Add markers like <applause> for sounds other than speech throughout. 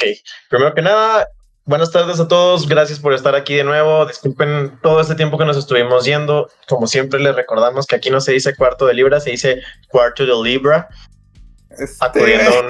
Ok, primero que nada, buenas tardes a todos, gracias por estar aquí de nuevo, disculpen todo este tiempo que nos estuvimos yendo, como siempre les recordamos que aquí no se dice cuarto de libra, se dice cuarto de libra, este... acudiendo a un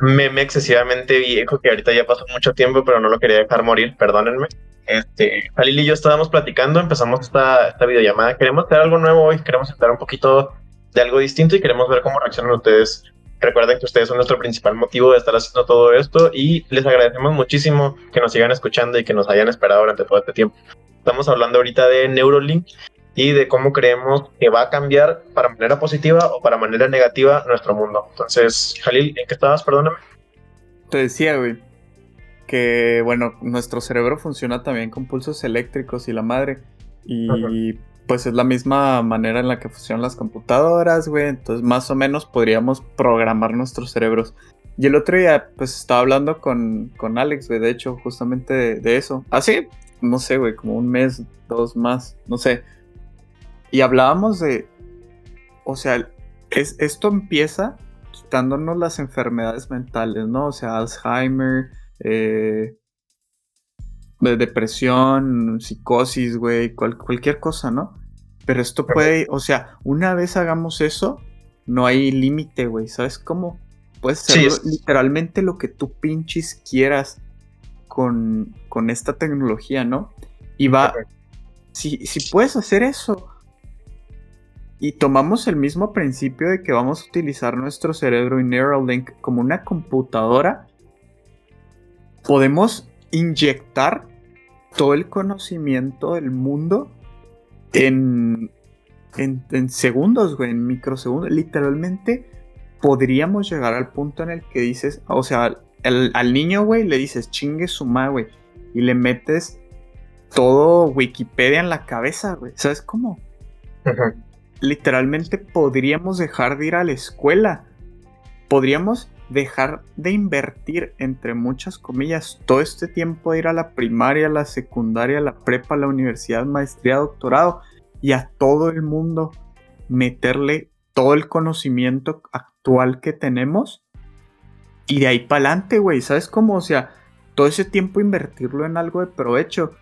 <laughs> meme excesivamente viejo que ahorita ya pasó mucho tiempo, pero no lo quería dejar morir, perdónenme. Este, Jalil y yo estábamos platicando, empezamos esta, esta videollamada, queremos hacer algo nuevo hoy, queremos estar un poquito de algo distinto y queremos ver cómo reaccionan ustedes Recuerden que ustedes son nuestro principal motivo de estar haciendo todo esto y les agradecemos muchísimo que nos sigan escuchando y que nos hayan esperado durante todo este tiempo. Estamos hablando ahorita de Neurolink y de cómo creemos que va a cambiar para manera positiva o para manera negativa nuestro mundo. Entonces, Jalil, ¿en qué estabas? Perdóname. Te decía, güey, que bueno, nuestro cerebro funciona también con pulsos eléctricos y la madre. Y pues es la misma manera en la que funcionan las computadoras, güey. Entonces, más o menos podríamos programar nuestros cerebros. Y el otro día, pues estaba hablando con, con Alex, güey, de hecho, justamente de, eso. Así, no sé, güey, como un mes, dos más, no sé. Y hablábamos de. O sea, es, esto empieza quitándonos las enfermedades mentales, ¿no? O sea, Alzheimer, eh, de depresión, psicosis, güey, cualquier cosa, ¿no? Pero esto puede, o sea, una vez hagamos eso, no hay límite, güey, ¿sabes cómo? Puedes hacer literalmente lo que tú pinches quieras con, con esta tecnología, ¿no? Y va, si, si puedes hacer eso y tomamos el mismo principio de que vamos a utilizar nuestro cerebro y Neuralink como una computadora, podemos inyectar todo el conocimiento del mundo en, en, segundos, güey, en microsegundos. Literalmente podríamos llegar al punto en el que dices, o sea, al niño, güey, le dices chingue su madre, güey, y le metes todo Wikipedia en la cabeza, güey. ¿Sabes cómo? Literalmente podríamos dejar de ir a la escuela. Podríamos dejar de invertir, entre muchas comillas, todo este tiempo de ir a la primaria, la secundaria, la prepa, la universidad, maestría, doctorado y a todo el mundo meterle todo el conocimiento actual que tenemos y de ahí para adelante, güey, ¿sabes cómo? O sea, todo ese tiempo invertirlo en algo de provecho.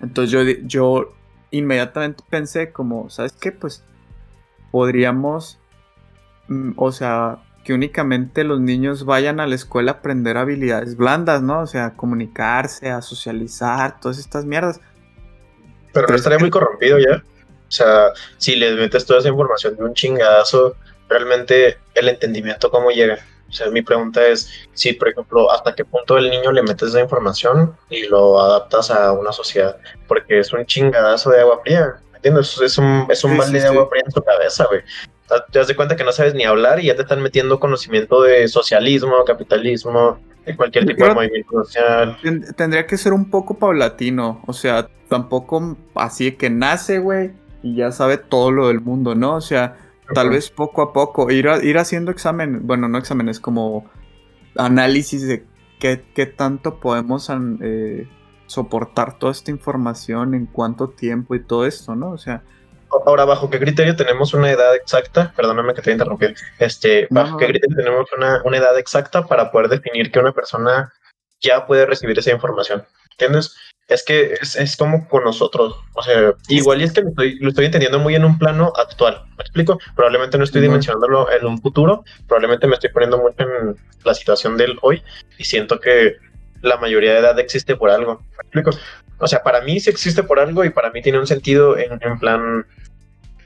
Entonces yo, yo inmediatamente pensé como, ¿sabes qué? Pues podríamos, mm, o sea, que únicamente los niños vayan a la escuela a aprender habilidades blandas, ¿no? O sea, a comunicarse, a socializar, todas estas mierdas. Pero no estaría muy corrompido ya. O sea, si les metes toda esa información de un chingadazo, realmente el entendimiento cómo llega. O sea, mi pregunta es si, por ejemplo, hasta qué punto el niño le metes esa información y lo adaptas a una sociedad. Porque es un chingadazo de agua fría. ¿Me entiendes? Es un, es un balde de agua fría en tu cabeza, güey te das cuenta que no sabes ni hablar y ya te están metiendo conocimiento de socialismo, capitalismo, de cualquier tipo de movimiento social. Tendría que ser un poco paulatino, o sea, tampoco así que nace, güey, y ya sabe todo lo del mundo, ¿no? O sea, tal vez poco a poco, ir, ir haciendo examen, bueno, no exámenes, como análisis de qué, tanto podemos eh, soportar toda esta información, en cuánto tiempo y todo esto, ¿no? O sea, Ahora, ¿bajo qué criterio tenemos una edad exacta? Perdóname que te interrumpí. Este, ¿Bajo qué criterio tenemos una, una, edad exacta para poder definir que una persona ya puede recibir esa información? ¿Entiendes? Es que es, es como con nosotros. O sea, igual y es que lo estoy, lo estoy, entendiendo muy en un plano actual. ¿Me explico? Probablemente no estoy dimensionándolo en un futuro. Probablemente me estoy poniendo mucho en la situación del hoy y siento que la mayoría de edad existe por algo. ¿Me explico? O sea, para mí sí existe por algo y para mí tiene un sentido en, plan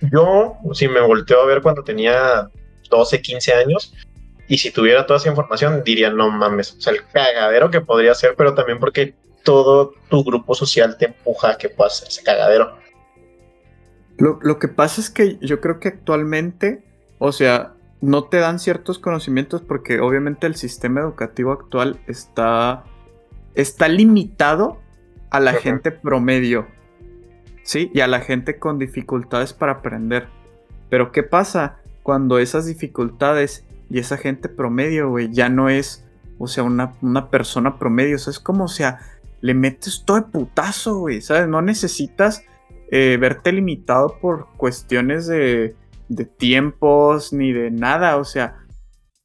yo, si me volteo a ver cuando tenía 12, 15 años, y si tuviera toda esa información, diría, no mames, o sea, el cagadero que podría ser, pero también porque todo tu grupo social te empuja a que puedas hacer ese cagadero. Lo, lo, que pasa es que yo creo que actualmente, o sea, no te dan ciertos conocimientos porque obviamente el sistema educativo actual está, está limitado a la gente promedio. ¿sí? Y a la gente con dificultades para aprender. Pero ¿qué pasa cuando esas dificultades y esa gente promedio, güey, ya no es, o sea, una, una persona promedio? O sea, es como, o sea, le metes todo de putazo, güey, ¿sabes? No necesitas eh, verte limitado por cuestiones de, de tiempos ni de nada, o sea,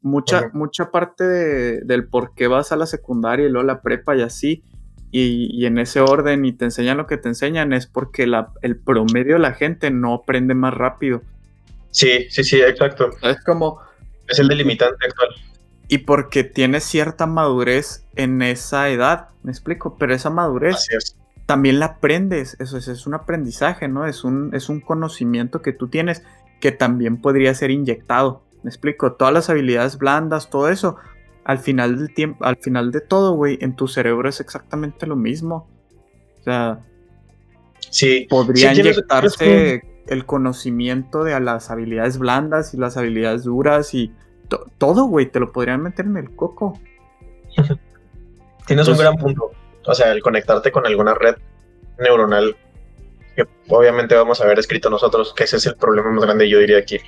mucha, mucha parte del por qué vas a la secundaria y luego a la prepa y así, y, en ese orden y te enseñan lo que te enseñan es porque la, el promedio de la gente no aprende más rápido. Sí, sí, sí, exacto. Es como... Es el delimitante actual. Y porque tienes cierta madurez en esa edad, me explico, pero esa madurez también la aprendes, eso es, es un aprendizaje, ¿no? Es un, es un conocimiento que tú tienes que también podría ser inyectado. Me explico, todas las habilidades blandas, todo eso, al final del tiempo, al final de todo, güey, en tu cerebro es exactamente lo mismo. O sea, sí, podría inyectarse el conocimiento de las habilidades blandas y las habilidades duras y todo, güey, te lo podrían meter en el coco. <laughs> Tienes un gran punto. O sea, el conectarte con alguna red neuronal que obviamente vamos a haber escrito nosotros, que ese es el problema más grande, yo diría aquí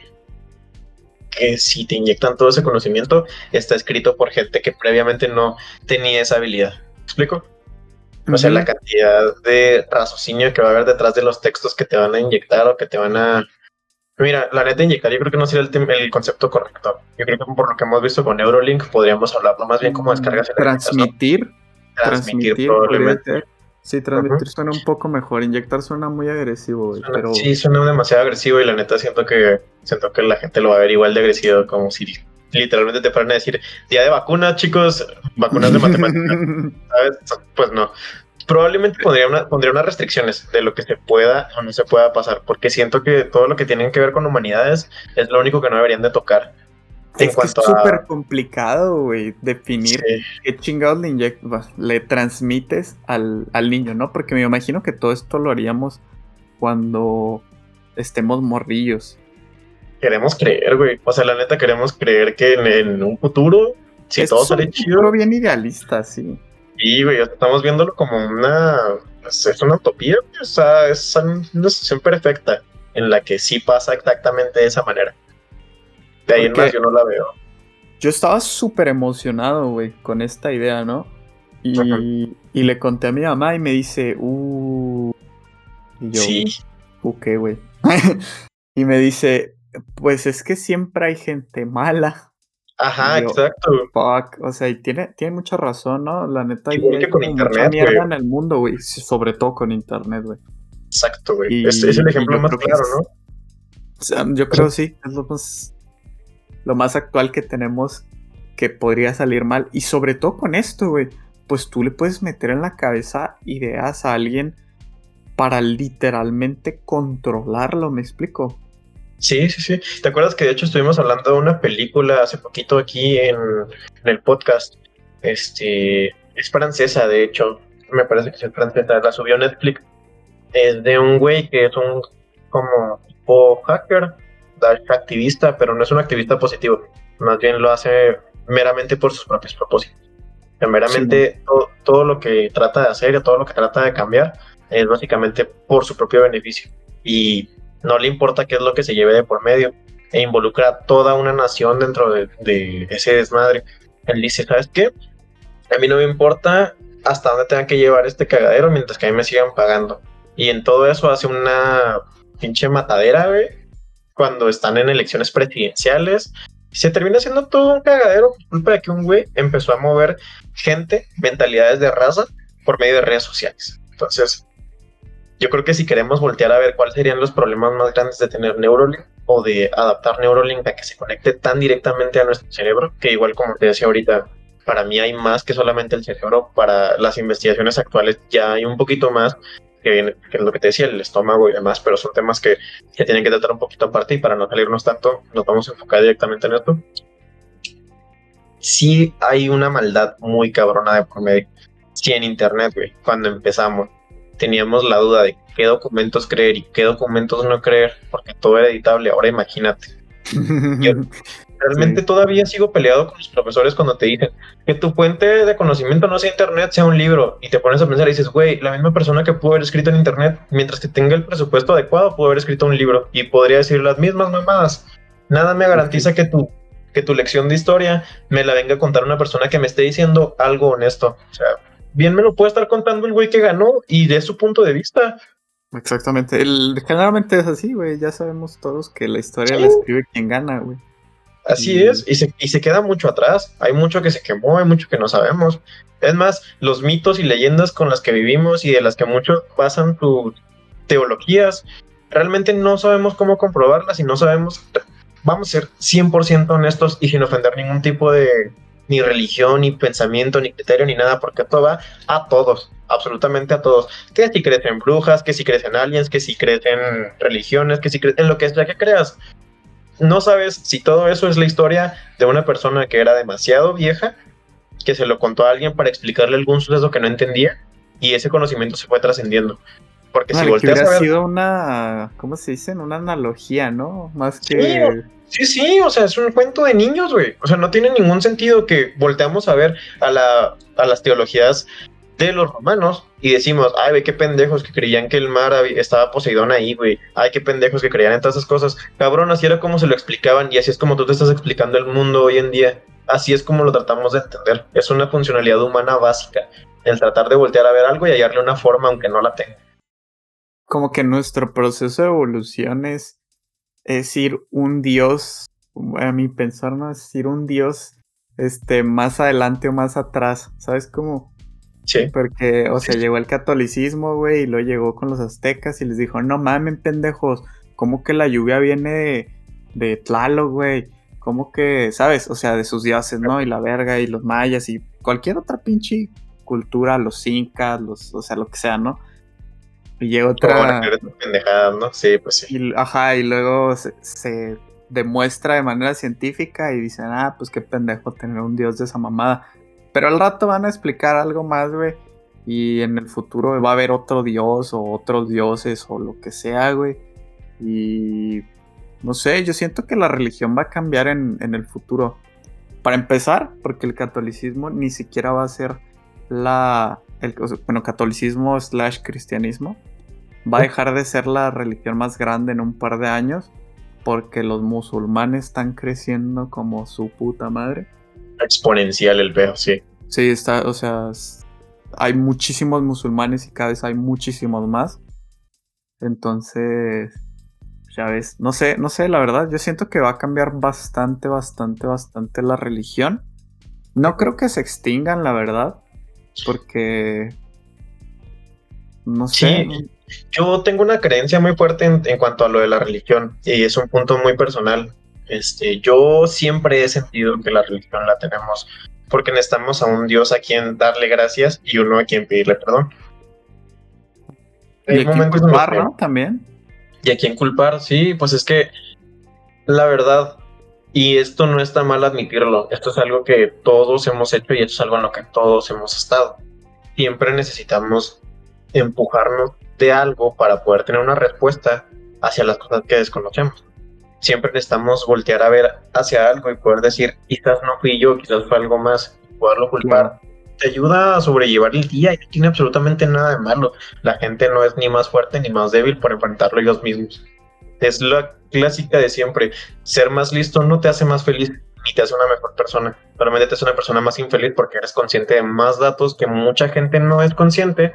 que si te inyectan todo ese conocimiento, está escrito por gente que previamente no tenía esa habilidad. ¿Me explico? O sea, la cantidad de raciocinio que va a haber detrás de los textos que te van a inyectar o que te van a... Mira, la neta de inyectar yo creo que no sería el, el concepto correcto. Yo creo que por lo que hemos visto con Neurolink podríamos hablarlo más bien como descargas Transmitir. Transmitir, transmitir Sí, transmitir suena un poco mejor. Inyectar suena muy agresivo, pero... Sí, suena demasiado agresivo y la neta siento que siento que la gente lo va a ver igual de agresivo como si literalmente te fueran a decir día de vacuna, chicos, vacunas de matemáticas. <laughs> ¿Sabes? Pues no. Probablemente pondría, una, pondría unas restricciones de lo que se pueda o no se pueda pasar, porque siento que todo lo que tiene que ver con humanidades es lo único que no deberían de tocar es que es súper complicado, güey, definir qué chingados le, le transmites al, niño, ¿no? Porque me imagino que todo esto lo haríamos cuando estemos morrillos. Queremos creer, güey. O sea, la neta queremos creer que en, un futuro, si todo sale chido. Un bien idealista, sí. Y, güey, estamos viéndolo como una. Pues, es una utopía, o sea, es una situación perfecta en la que sí pasa exactamente de esa manera. De ahí en más yo no la veo. Yo estaba súper emocionado, güey, con esta idea, ¿no? Y, le conté a mi mamá y me dice, uh. Y yo, sí. ¿qué, güey? <laughs> y me dice, pues es que siempre hay gente mala. Ajá, exacto. Fuck. O sea, y tiene, tiene mucha razón, ¿no? La neta, Igual que con internet, mierda en el mundo, güey. Sobre todo con internet, güey. Exacto, güey. Es, es, el ejemplo más claro, ¿no? O sea, yo creo sí, es lo más lo más actual que tenemos que podría salir mal. Y sobre todo con esto, güey, pues tú le puedes meter en la cabeza ideas a alguien para literalmente controlarlo, ¿me explico? Sí, sí, sí. ¿Te acuerdas que de hecho estuvimos hablando de una película hace poquito aquí en, el podcast? Este, es francesa, de hecho, me parece que es francesa, la subió Netflix. Es de un güey que es un como tipo hacker activista, pero no es un activista positivo. Más bien lo hace meramente por sus propios propósitos. meramente todo, lo que trata de hacer y todo lo que trata de cambiar es básicamente por su propio beneficio. Y no le importa qué es lo que se lleve de por medio. E involucra a toda una nación dentro de, de ese desmadre. Él dice, ¿sabes qué? A mí no me importa hasta dónde tengan que llevar este cagadero mientras que a mí me sigan pagando. Y en todo eso hace una pinche matadera, güey, cuando están en elecciones presidenciales. Se termina siendo todo un cagadero por un güey empezó a mover gente, mentalidades de raza, por medio de redes sociales. Entonces, yo creo que si queremos voltear a ver cuáles serían los problemas más grandes de tener Neurolink o de adaptar Neurolink a que se conecte tan directamente a nuestro cerebro, que igual como te decía ahorita, para mí hay más que solamente el cerebro, para las investigaciones actuales ya hay un poquito más, que, es lo que te decía, el estómago y demás, pero son temas que, que tienen que tratar un poquito aparte y para no salirnos tanto, nos vamos a enfocar directamente en esto. Sí hay una maldad muy cabrona de por medio. Sí, en internet, güey, cuando empezamos, teníamos la duda de qué documentos creer y qué documentos no creer, porque todo era editable. Ahora imagínate. <laughs> Realmente todavía sigo peleado con los profesores cuando te dicen que tu fuente de conocimiento no sea internet, sea un libro. Y te pones a pensar y dices, güey, la misma persona que pudo haber escrito en internet, mientras que tenga el presupuesto adecuado, pudo haber escrito un libro. Y podría decir las mismas mamadas. Nada me garantiza que tu, que tu lección de historia me la venga a contar una persona que me esté diciendo algo honesto. O sea, bien me lo puede estar contando el güey que ganó y de su punto de vista. Exactamente. El, generalmente es así, güey. Ya sabemos todos que la historia la escribe quien gana, güey. Así es, y se, y se queda mucho atrás. Hay mucho que se quemó, hay mucho que no sabemos. Es más, los mitos y leyendas con las que vivimos y de las que muchos pasan sus teologías, realmente no sabemos cómo comprobarlas y no sabemos, vamos a ser 100% honestos y sin ofender ningún tipo de ni religión, ni pensamiento, ni criterio, ni nada, porque todo va a todos, absolutamente a todos. Que si crees en brujas, que si crees en aliens, que si crees en religiones, que si crees en lo que sea que creas no sabes si todo eso es la historia de una persona que era demasiado vieja, que se lo contó a alguien para explicarle algún suceso que no entendía y ese conocimiento se fue trascendiendo. Porque si volteas a ver... sido una, ¿cómo se dice? Una analogía, ¿no? Más que... Sí, sí, o sea, es un cuento de niños, güey. O sea, no tiene ningún sentido que volteamos a ver a, la, a las teologías de los romanos y decimos, ay, ve qué pendejos que creían que el mar estaba Poseidón ahí, güey. Ay, qué pendejos que creían en todas esas cosas. Cabrón, así era como se lo explicaban y así es como tú te estás explicando el mundo hoy en día. Así es como lo tratamos de entender. Es una funcionalidad humana básica, el tratar de voltear a ver algo y hallarle una forma aunque no la tenga. Como que nuestro proceso de evolución es, es ir un dios, a mi pensar, no es ir un dios este, más adelante o más atrás, ¿sabes cómo? Sí. Porque, o sea, llegó el catolicismo, güey, y luego llegó con los aztecas y les dijo, no mamen, pendejos, ¿cómo que la lluvia viene de, de Tlaloc, güey? ¿Cómo que, sabes? O sea, de sus dioses, ¿no? Y la verga, y los mayas, y cualquier otra pinche cultura, los incas, los, o sea, lo que sea, ¿no? Y llega otra... ¿no? Sí, pues sí. Y, ajá, y luego se, se demuestra de manera científica y dicen, ah, pues qué pendejo tener un dios de esa mamada. Pero al rato van a explicar algo más, güey. Y en el futuro va a haber otro dios o otros dioses o lo que sea, güey. Y no sé, yo siento que la religión va a cambiar en, el futuro. Para empezar, porque el catolicismo ni siquiera va a ser la... El, bueno, catolicismo slash cristianismo. Va a dejar de ser la religión más grande en un par de años. Porque los musulmanes están creciendo como su puta madre exponencial el veo, sí. Sí, está, o sea, hay muchísimos musulmanes y cada vez hay muchísimos más. Entonces, ya ves, no sé, no sé, la verdad, yo siento que va a cambiar bastante, bastante, bastante la religión. No creo que se extingan, la verdad, porque... No sé. yo tengo una creencia muy fuerte en, en cuanto a lo de la religión y es un punto muy personal. Este, yo siempre he sentido que la religión la tenemos porque necesitamos a un Dios a quien darle gracias y uno a quien pedirle perdón. y a quien culpar, ¿no? También. Y a quien culpar, sí, pues es que la verdad, y esto no está mal admitirlo, esto es algo que todos hemos hecho y esto es algo en lo que todos hemos estado. Siempre necesitamos empujarnos de algo para poder tener una respuesta hacia las cosas que desconocemos siempre necesitamos voltear a ver hacia algo y poder decir, quizás no fui yo, quizás fue algo más, y poderlo culpar. Te ayuda a sobrellevar el día y no tiene absolutamente nada de malo. La gente no es ni más fuerte ni más débil por enfrentarlo ellos mismos. Es la clásica de siempre. Ser más listo no te hace más feliz ni te hace una mejor persona. Solamente te hace una persona más infeliz porque eres consciente de más datos que mucha gente no es consciente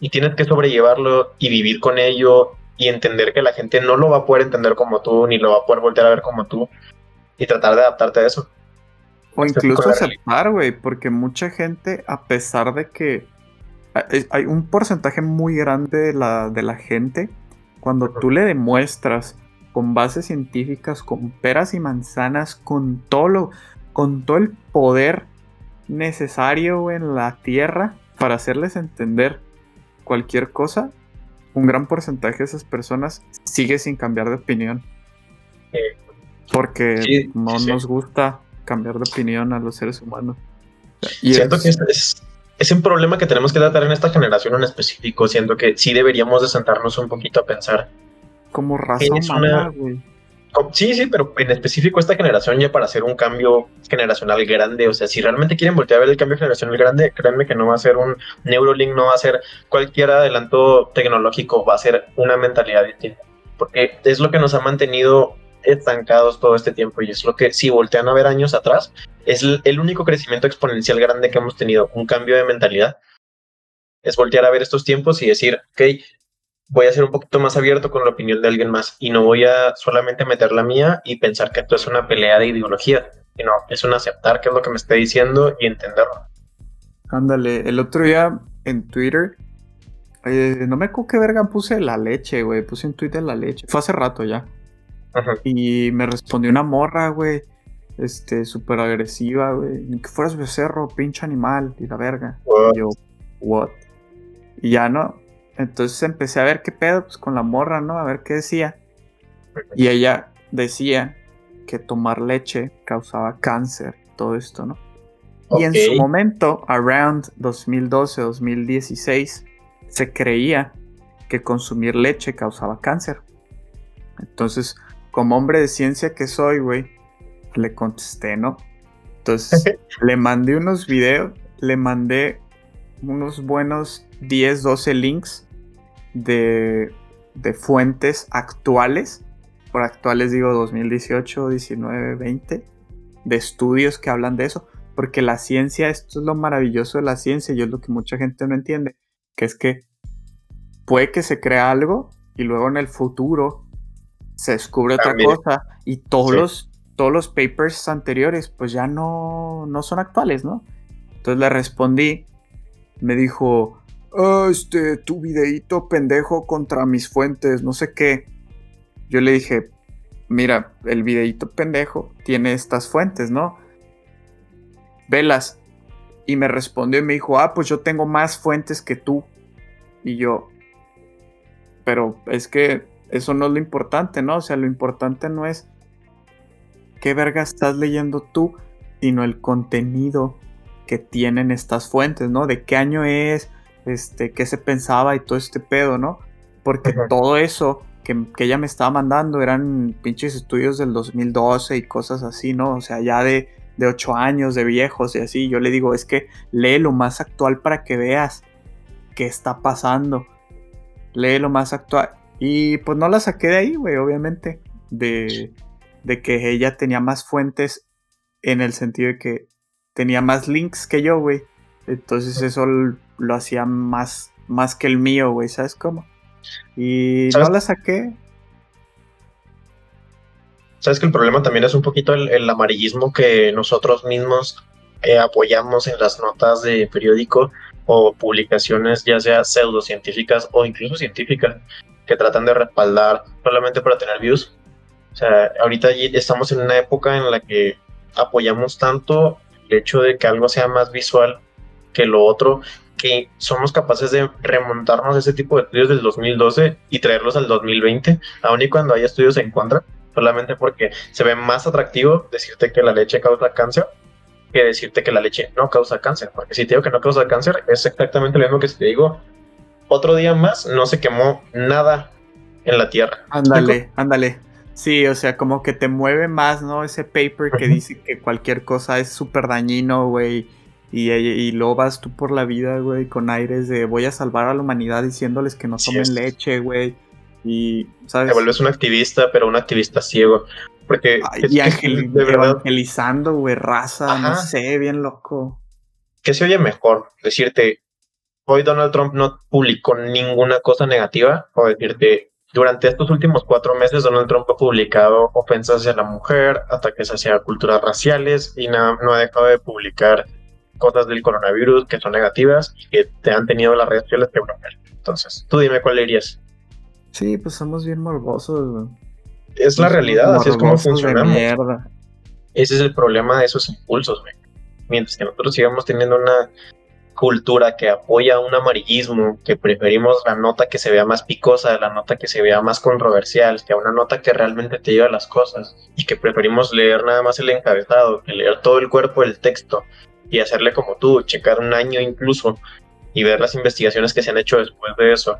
y tienes que sobrellevarlo y vivir con ello y entender que la gente no lo va a poder entender como tú, ni lo va a poder voltear a ver como tú, y tratar de adaptarte a eso. O incluso aceptar, güey, porque mucha gente, a pesar de que hay un porcentaje muy grande de la, de la gente, cuando tú le demuestras con bases científicas, con peras y manzanas, con todo lo, con todo el poder necesario en la tierra para hacerles entender cualquier cosa, un gran porcentaje de esas personas sigue sin cambiar de opinión. Porque no nos gusta cambiar de opinión a los seres humanos. Y Siento que es, es, un problema que tenemos que tratar en esta generación en específico, siendo que sí deberíamos de sentarnos un poquito a pensar. Como razón humana, güey. Sí, sí, pero en específico esta generación ya para hacer un cambio generacional grande, o sea, si realmente quieren voltear a ver el cambio generacional grande, créanme que no va a ser un Neurolink, no va a ser cualquier adelanto tecnológico, va a ser una mentalidad distinta, porque es lo que nos ha mantenido estancados todo este tiempo y es lo que si voltean a ver años atrás, es el único crecimiento exponencial grande que hemos tenido, un cambio de mentalidad, es voltear a ver estos tiempos y decir, ok, voy a ser un poquito más abierto con la opinión de alguien más y no voy a solamente meter la mía y pensar que esto es una pelea de ideología, sino es un aceptar qué es lo que me está diciendo y entenderlo. Ándale, el otro día en Twitter, eh, no me acuerdo qué verga puse la leche, güey, puse en Twitter la leche, fue hace rato ya. Y me respondió una morra, güey, este, súper agresiva, güey, ni que fueras becerro, pinche animal, y la verga. Y yo, what? Y ya no, entonces empecé a ver qué pedo pues, con la morra, ¿no? A ver qué decía. Y ella decía que tomar leche causaba cáncer, todo esto, ¿no? Y en su momento, around 2012-2016, se creía que consumir leche causaba cáncer. Entonces, como hombre de ciencia que soy, güey, le contesté, ¿no? Entonces, <laughs> le mandé unos videos, le mandé unos buenos 10, 12 links de, fuentes actuales, por actuales digo 2018, 19, 20, de estudios que hablan de eso, porque la ciencia, esto es lo maravilloso de la ciencia y es lo que mucha gente no entiende, que es que puede que se crea algo y luego en el futuro se descubre otra cosa y todos, los, todos los papers anteriores pues ya no, no son actuales, ¿no? Entonces le respondí, me dijo, Ah, este, tu videíto pendejo contra mis fuentes, no sé qué. Yo le dije, mira, el videíto pendejo tiene estas fuentes, ¿no? Velas. Y me respondió y me dijo, ah, pues yo tengo más fuentes que tú. Y yo, pero es que eso no es lo importante, ¿no? O sea, lo importante no es qué verga estás leyendo tú, sino el contenido que tienen estas fuentes, ¿no? De qué año es, este, qué se pensaba y todo este pedo, ¿no? Porque todo eso que, ella me estaba mandando eran pinches estudios del 2012 y cosas así, ¿no? O sea, ya de, de 8 años, de viejos y así. Yo le digo, es que lee lo más actual para que veas qué está pasando. Lee lo más actual. Y pues no la saqué de ahí, güey, obviamente. De, de que ella tenía más fuentes en el sentido de que tenía más links que yo, güey. Entonces eso lo hacía más, más que el mío, güey, ¿sabes cómo? Y no la saqué. Sabes que el problema también es un poquito el, amarillismo que nosotros mismos eh, apoyamos en las notas de periódico o publicaciones, ya sea pseudocientíficas o incluso científicas, que tratan de respaldar solamente para tener views. O sea, ahorita estamos en una época en la que apoyamos tanto el hecho de que algo sea más visual que lo otro, que somos capaces de remontarnos a ese tipo de estudios del 2012 y traerlos al 2020, aun y cuando hay estudios en contra, solamente porque se ve más atractivo decirte que la leche causa cáncer que decirte que la leche no causa cáncer, porque si te digo que no causa cáncer, es exactamente lo mismo que si te digo, otro día más no se quemó nada en la tierra. Ándale, ándale. Sí, o sea, como que te mueve más, ¿no? Ese paper que dice que cualquier cosa es súper dañino, güey y, y, luego vas tú por la vida, güey, con aires de voy a salvar a la humanidad diciéndoles que no tomen leche, güey. Y, ¿sabes? Te vuelves un activista, pero un activista ciego. Porque. y evangelizando, güey, raza, no sé, bien loco. ¿Qué se oye mejor? Decirte, hoy Donald Trump no publicó ninguna cosa negativa, o decirte, durante estos últimos cuatro meses Donald Trump ha publicado ofensas hacia la mujer, ataques hacia culturas raciales y no ha dejado de publicar cosas del coronavirus que son negativas y que te han tenido las redes sociales que bloquear. Entonces, tú dime cuál dirías. Sí, pues somos bien morbosos, Es la realidad, así es como funcionamos. Ese es el problema de esos impulsos, güey. Mientras que nosotros sigamos teniendo una cultura que apoya un amarillismo, que preferimos la nota que se vea más picosa, la nota que se vea más controversial, que a una nota que realmente te lleva a las cosas, y que preferimos leer nada más el encabezado, que leer todo el cuerpo del texto, y hacerle como tú, checar un año incluso y ver las investigaciones que se han hecho después de eso,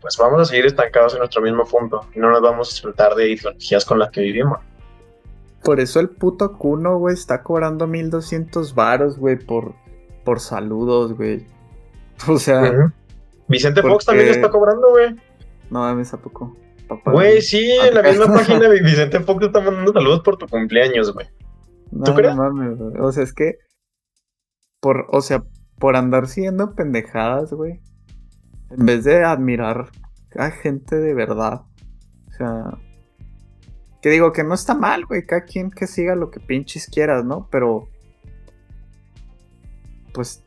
pues vamos a seguir estancados en nuestro mismo punto y no nos vamos a soltar de ideologías con las que vivimos. Por eso el puto Cuno, güey, está cobrando 1200 varos, güey, por, por saludos, güey. <laughs> O sea... Vicente Fox también está cobrando, güey. No mames, ¿a poco? Güey, sí, en la misma <laughs> página de Vicente Fox está mandando saludos por tu cumpleaños, güey. ¿Tú crees? No mames, güey. O sea, es que por, o sea, por andar siguiendo pendejadas, güey. En vez de admirar Hay gente de verdad. O sea. Que digo que no está mal, güey. Cada quien que siga lo que pinches quieras, ¿no? Pero. Pues.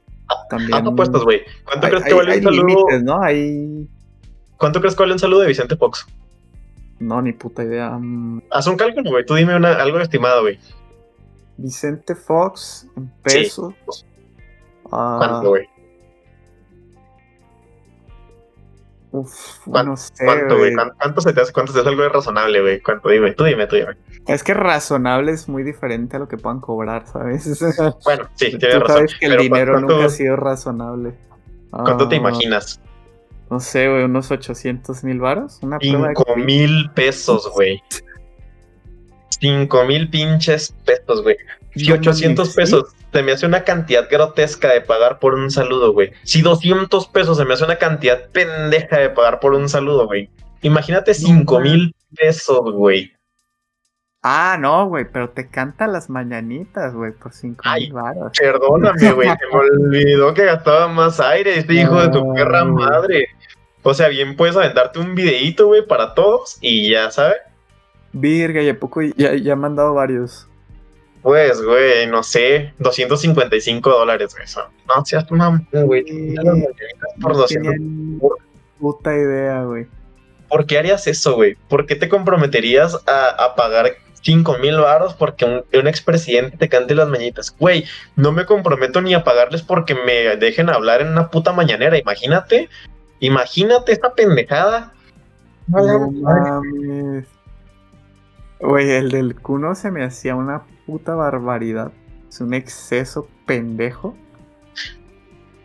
También. Ah, apuestas, güey. ¿Cuánto crees que vale un saludo? ¿no? Hay. ¿Cuánto crees que vale un saludo de Vicente Fox? No, ni puta idea. Mm. Haz un cálculo, güey. Tú dime una, algo estimado, güey. Vicente Fox en pesos. Ah. ¿Cuánto, güey? Uf, no sé, ¿Cuánto, güey? ¿Cuánto se te hace? ¿Cuánto se hace algo de razonable, güey? ¿Cuánto? Dime, tú dime, tú dime. Es que razonable es muy diferente a lo que puedan cobrar, ¿sabes? <laughs> Bueno, sí, tienes razón. sabes que el dinero nunca ha sido razonable. ¿Cuánto te ah, imaginas? No sé, güey, unos 800 mil varos. Una 5 mil pesos, güey. <laughs> 5 mil pinches pesos, güey. Si 800 pesos se me hace una cantidad grotesca de pagar por un saludo, güey. Si 200 pesos se me hace una cantidad pendeja de pagar por un saludo, güey. Imagínate 5 mil pesos, güey. Ah, no, güey, pero te canta las mañanitas, güey, por 5 mil baros. Perdóname, güey, <laughs> se me olvidó que gastaba más aire, este hijo de tu perra madre. O sea, bien puedes aventarte un videíto, güey, para todos y ya, ¿sabes? Virga, y a poco ya, ya han mandado varios. Pues, güey, no sé, 255 dólares, güey. No seas mamá, güey. Por 200. Puta idea, güey. ¿Por qué harías eso, güey? ¿Por qué te comprometerías a, pagar 5 mil baros porque un, un expresidente te cante las mañitas? Güey, no me comprometo ni a pagarles porque me dejen hablar en una puta mañanera. Imagínate, imagínate esta pendejada. No mames. Güey, el del cuno se me hacía una puta barbaridad. Es un exceso pendejo.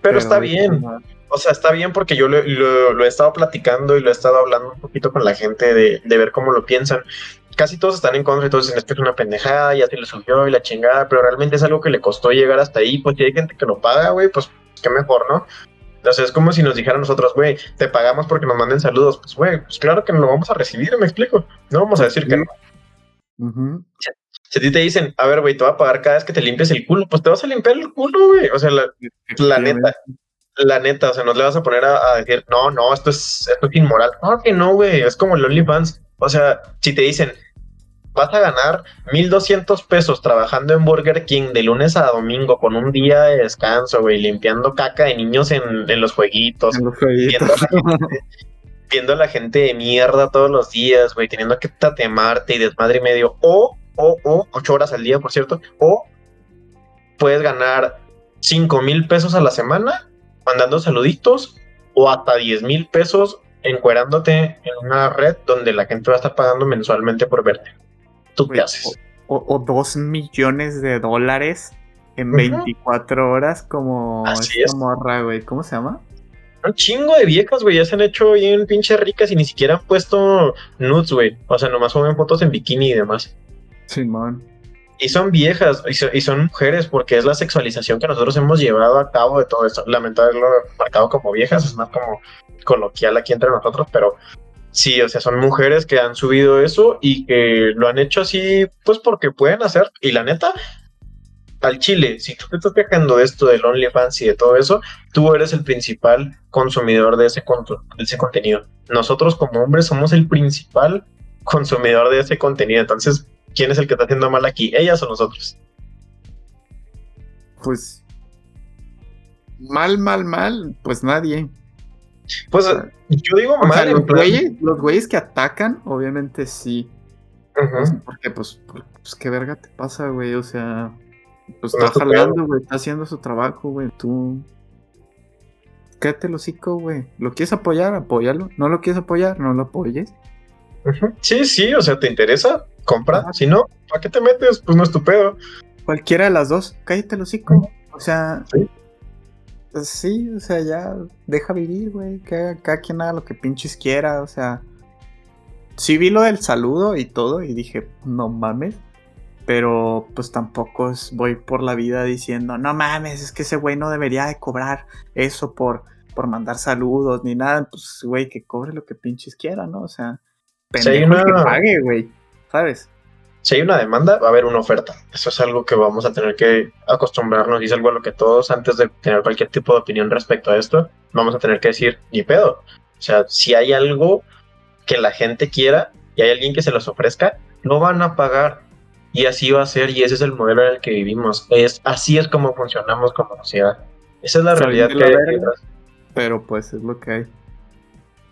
Pero, está bien. O sea, está bien porque yo lo, he estado platicando y lo he estado hablando un poquito con la gente de, ver cómo lo piensan. Casi todos están en contra y todos dicen, esto es una pendejada, ya se le subió y la chingada, pero realmente es algo que le costó llegar hasta ahí. Pues si hay gente que lo paga, güey, pues qué mejor, ¿no? Entonces es como si nos dijeran nosotros, güey, te pagamos porque nos manden saludos. Pues, güey, pues claro que no lo vamos a recibir, me explico. No vamos a decir que no. Si a ti te dicen, a ver, güey, te voy a pagar cada vez que te limpies el culo, pues te vas a limpiar el culo, güey. O sea, la, neta, la neta, o sea, no le vas a poner a, decir, no, no, esto es, esto es inmoral. No, que no, güey, es como el OnlyFans. O sea, si te dicen, vas a ganar 1200 pesos trabajando en Burger King de lunes a domingo con un día de descanso, güey, limpiando caca de niños en, los jueguitos. Viendo, a la gente de mierda todos los días, güey, teniendo que tatemarte y desmadre y medio. O o, o 8 horas al día, por cierto, o puedes ganar 5 mil pesos a la semana mandando saluditos o hasta 10 mil pesos encuerándote en una red donde la gente va a estar pagando mensualmente por verte. ¿Tú qué haces? O, 2 millones de dólares en 24 horas como Así es. morra, güey. ¿Cómo se llama? Un chingo de viejas, güey, ya se han hecho bien pinche ricas y ni siquiera han puesto nudes, güey. O sea, nomás suben fotos en bikini y demás. Simón. Y son viejas y son, mujeres porque es la sexualización que nosotros hemos llevado a cabo de todo esto. Lamentablemente marcado como viejas, es más como coloquial aquí entre nosotros, pero sí, o sea, son mujeres que han subido eso y que lo han hecho así, pues porque pueden hacer. Y la neta, al Chile, si tú te estás quejando de esto del OnlyFans y de todo eso, tú eres el principal consumidor de ese, de ese contenido. Nosotros como hombres somos el principal consumidor de ese contenido. Entonces, ¿quién es el que está haciendo mal aquí? ¿Ellas o nosotros? Pues mal, mal, mal, pues nadie. Pues yo digo mal. los, güeyes, que atacan, obviamente sí. Porque, pues, pues, qué verga te pasa, güey. O sea, pues está jalando, güey. Está haciendo su trabajo, güey. Tú. Quédate el hocico, güey. ¿Lo quieres apoyar? Apóyalo. ¿No lo quieres apoyar? No lo apoyes. Sí, sí, o sea, ¿te interesa? Compra. Si no, ¿para qué te metes? Pues no es tu pedo. Cualquiera de las dos, cállate el hocico. O sea, ¿Sí? Pues sí, o sea, ya deja vivir, güey. Que cada quien haga lo que pinches quiera, o sea. Sí vi lo del saludo y todo y dije, no mames. Pero pues tampoco es, voy por la vida diciendo, no mames, es que ese güey no debería de cobrar eso por, por mandar saludos ni nada. Pues, güey, que cobre lo que pinches quiera, ¿no? O sea, pendejo que pague, güey. ¿sabes? Si hay una demanda, va a haber una oferta. Eso es algo que vamos a tener que acostumbrarnos y es algo a lo que todos, antes de tener cualquier tipo de opinión respecto a esto, vamos a tener que decir, ni pedo. O sea, si hay algo que la gente quiera y hay alguien que se los ofrezca, lo van a pagar. Y así va a ser, y ese es el modelo en el que vivimos. Es, así es como funcionamos como sociedad. Esa es la realidad que hay. Pero pues es lo que hay.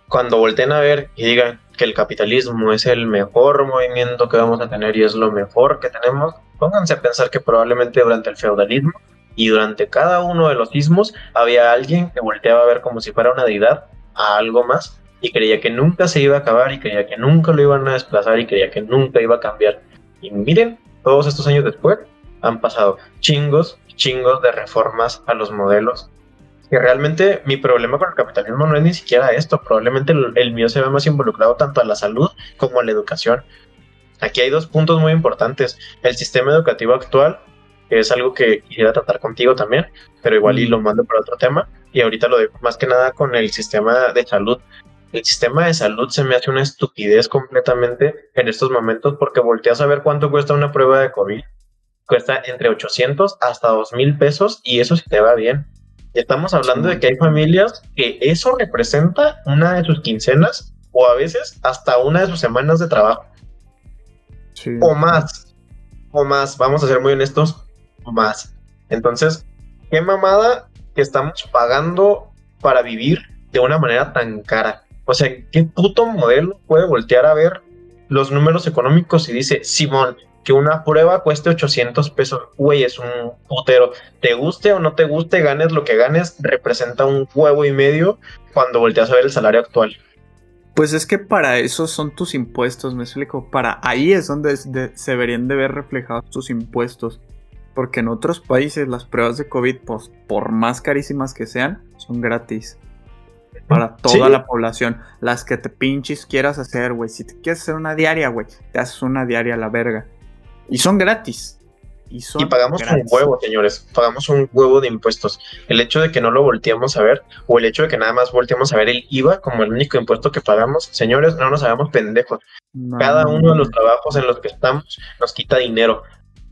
Cuando volteen a ver y digan que el capitalismo es el mejor movimiento que vamos a tener y es lo mejor que tenemos, pónganse a pensar que probablemente durante el feudalismo y durante cada uno de los sismos había alguien que volteaba a ver como si fuera una deidad a algo más y creía que nunca se iba a acabar y creía que nunca lo iban a desplazar y creía que nunca iba a cambiar. Y miren, todos estos años después han pasado chingos, chingos de reformas a los modelos. Que realmente mi problema con el capitalismo no es ni siquiera esto, probablemente el, mío se ve más involucrado tanto a la salud como a la educación. Aquí hay dos puntos muy importantes. El sistema educativo actual, que es algo que quisiera tratar contigo también, pero igual y lo mando para otro tema. Y ahorita lo dejo más que nada con el sistema de salud el sistema de salud se me hace una estupidez completamente en estos momentos porque volteas a ver cuánto cuesta una prueba de COVID. Cuesta entre 800 hasta 2 mil pesos y eso sí te va bien. Estamos hablando de que hay familias que eso representa una de sus quincenas o a veces hasta una de sus semanas de trabajo. O más. O más. Vamos a ser muy honestos. O más. Entonces, qué mamada que estamos pagando para vivir de una manera tan cara. O sea, ¿qué puto modelo puede voltear a ver los números económicos y dice, Simón, que una prueba cueste 800 pesos? Güey, es un putero. Te guste o no te guste, ganes lo que ganes, representa un huevo y medio cuando volteas a ver el salario actual. Pues es que para eso son tus impuestos, me explico. Para ahí es donde se deberían de ver reflejados tus impuestos. Porque en otros países las pruebas de COVID, pues, por más carísimas que sean, son gratis para toda la población. Las que te pinches quieras hacer, güey. Si te quieres hacer una diaria, güey, te haces una diaria a la verga. Y son gratis. Y, son pagamos un huevo, señores. Pagamos un huevo de impuestos. El hecho de que no lo volteamos a ver, o el hecho de que nada más volteamos a ver el IVA como el único impuesto que pagamos, señores, no nos hagamos pendejos. Cada uno de los trabajos en los que estamos nos quita dinero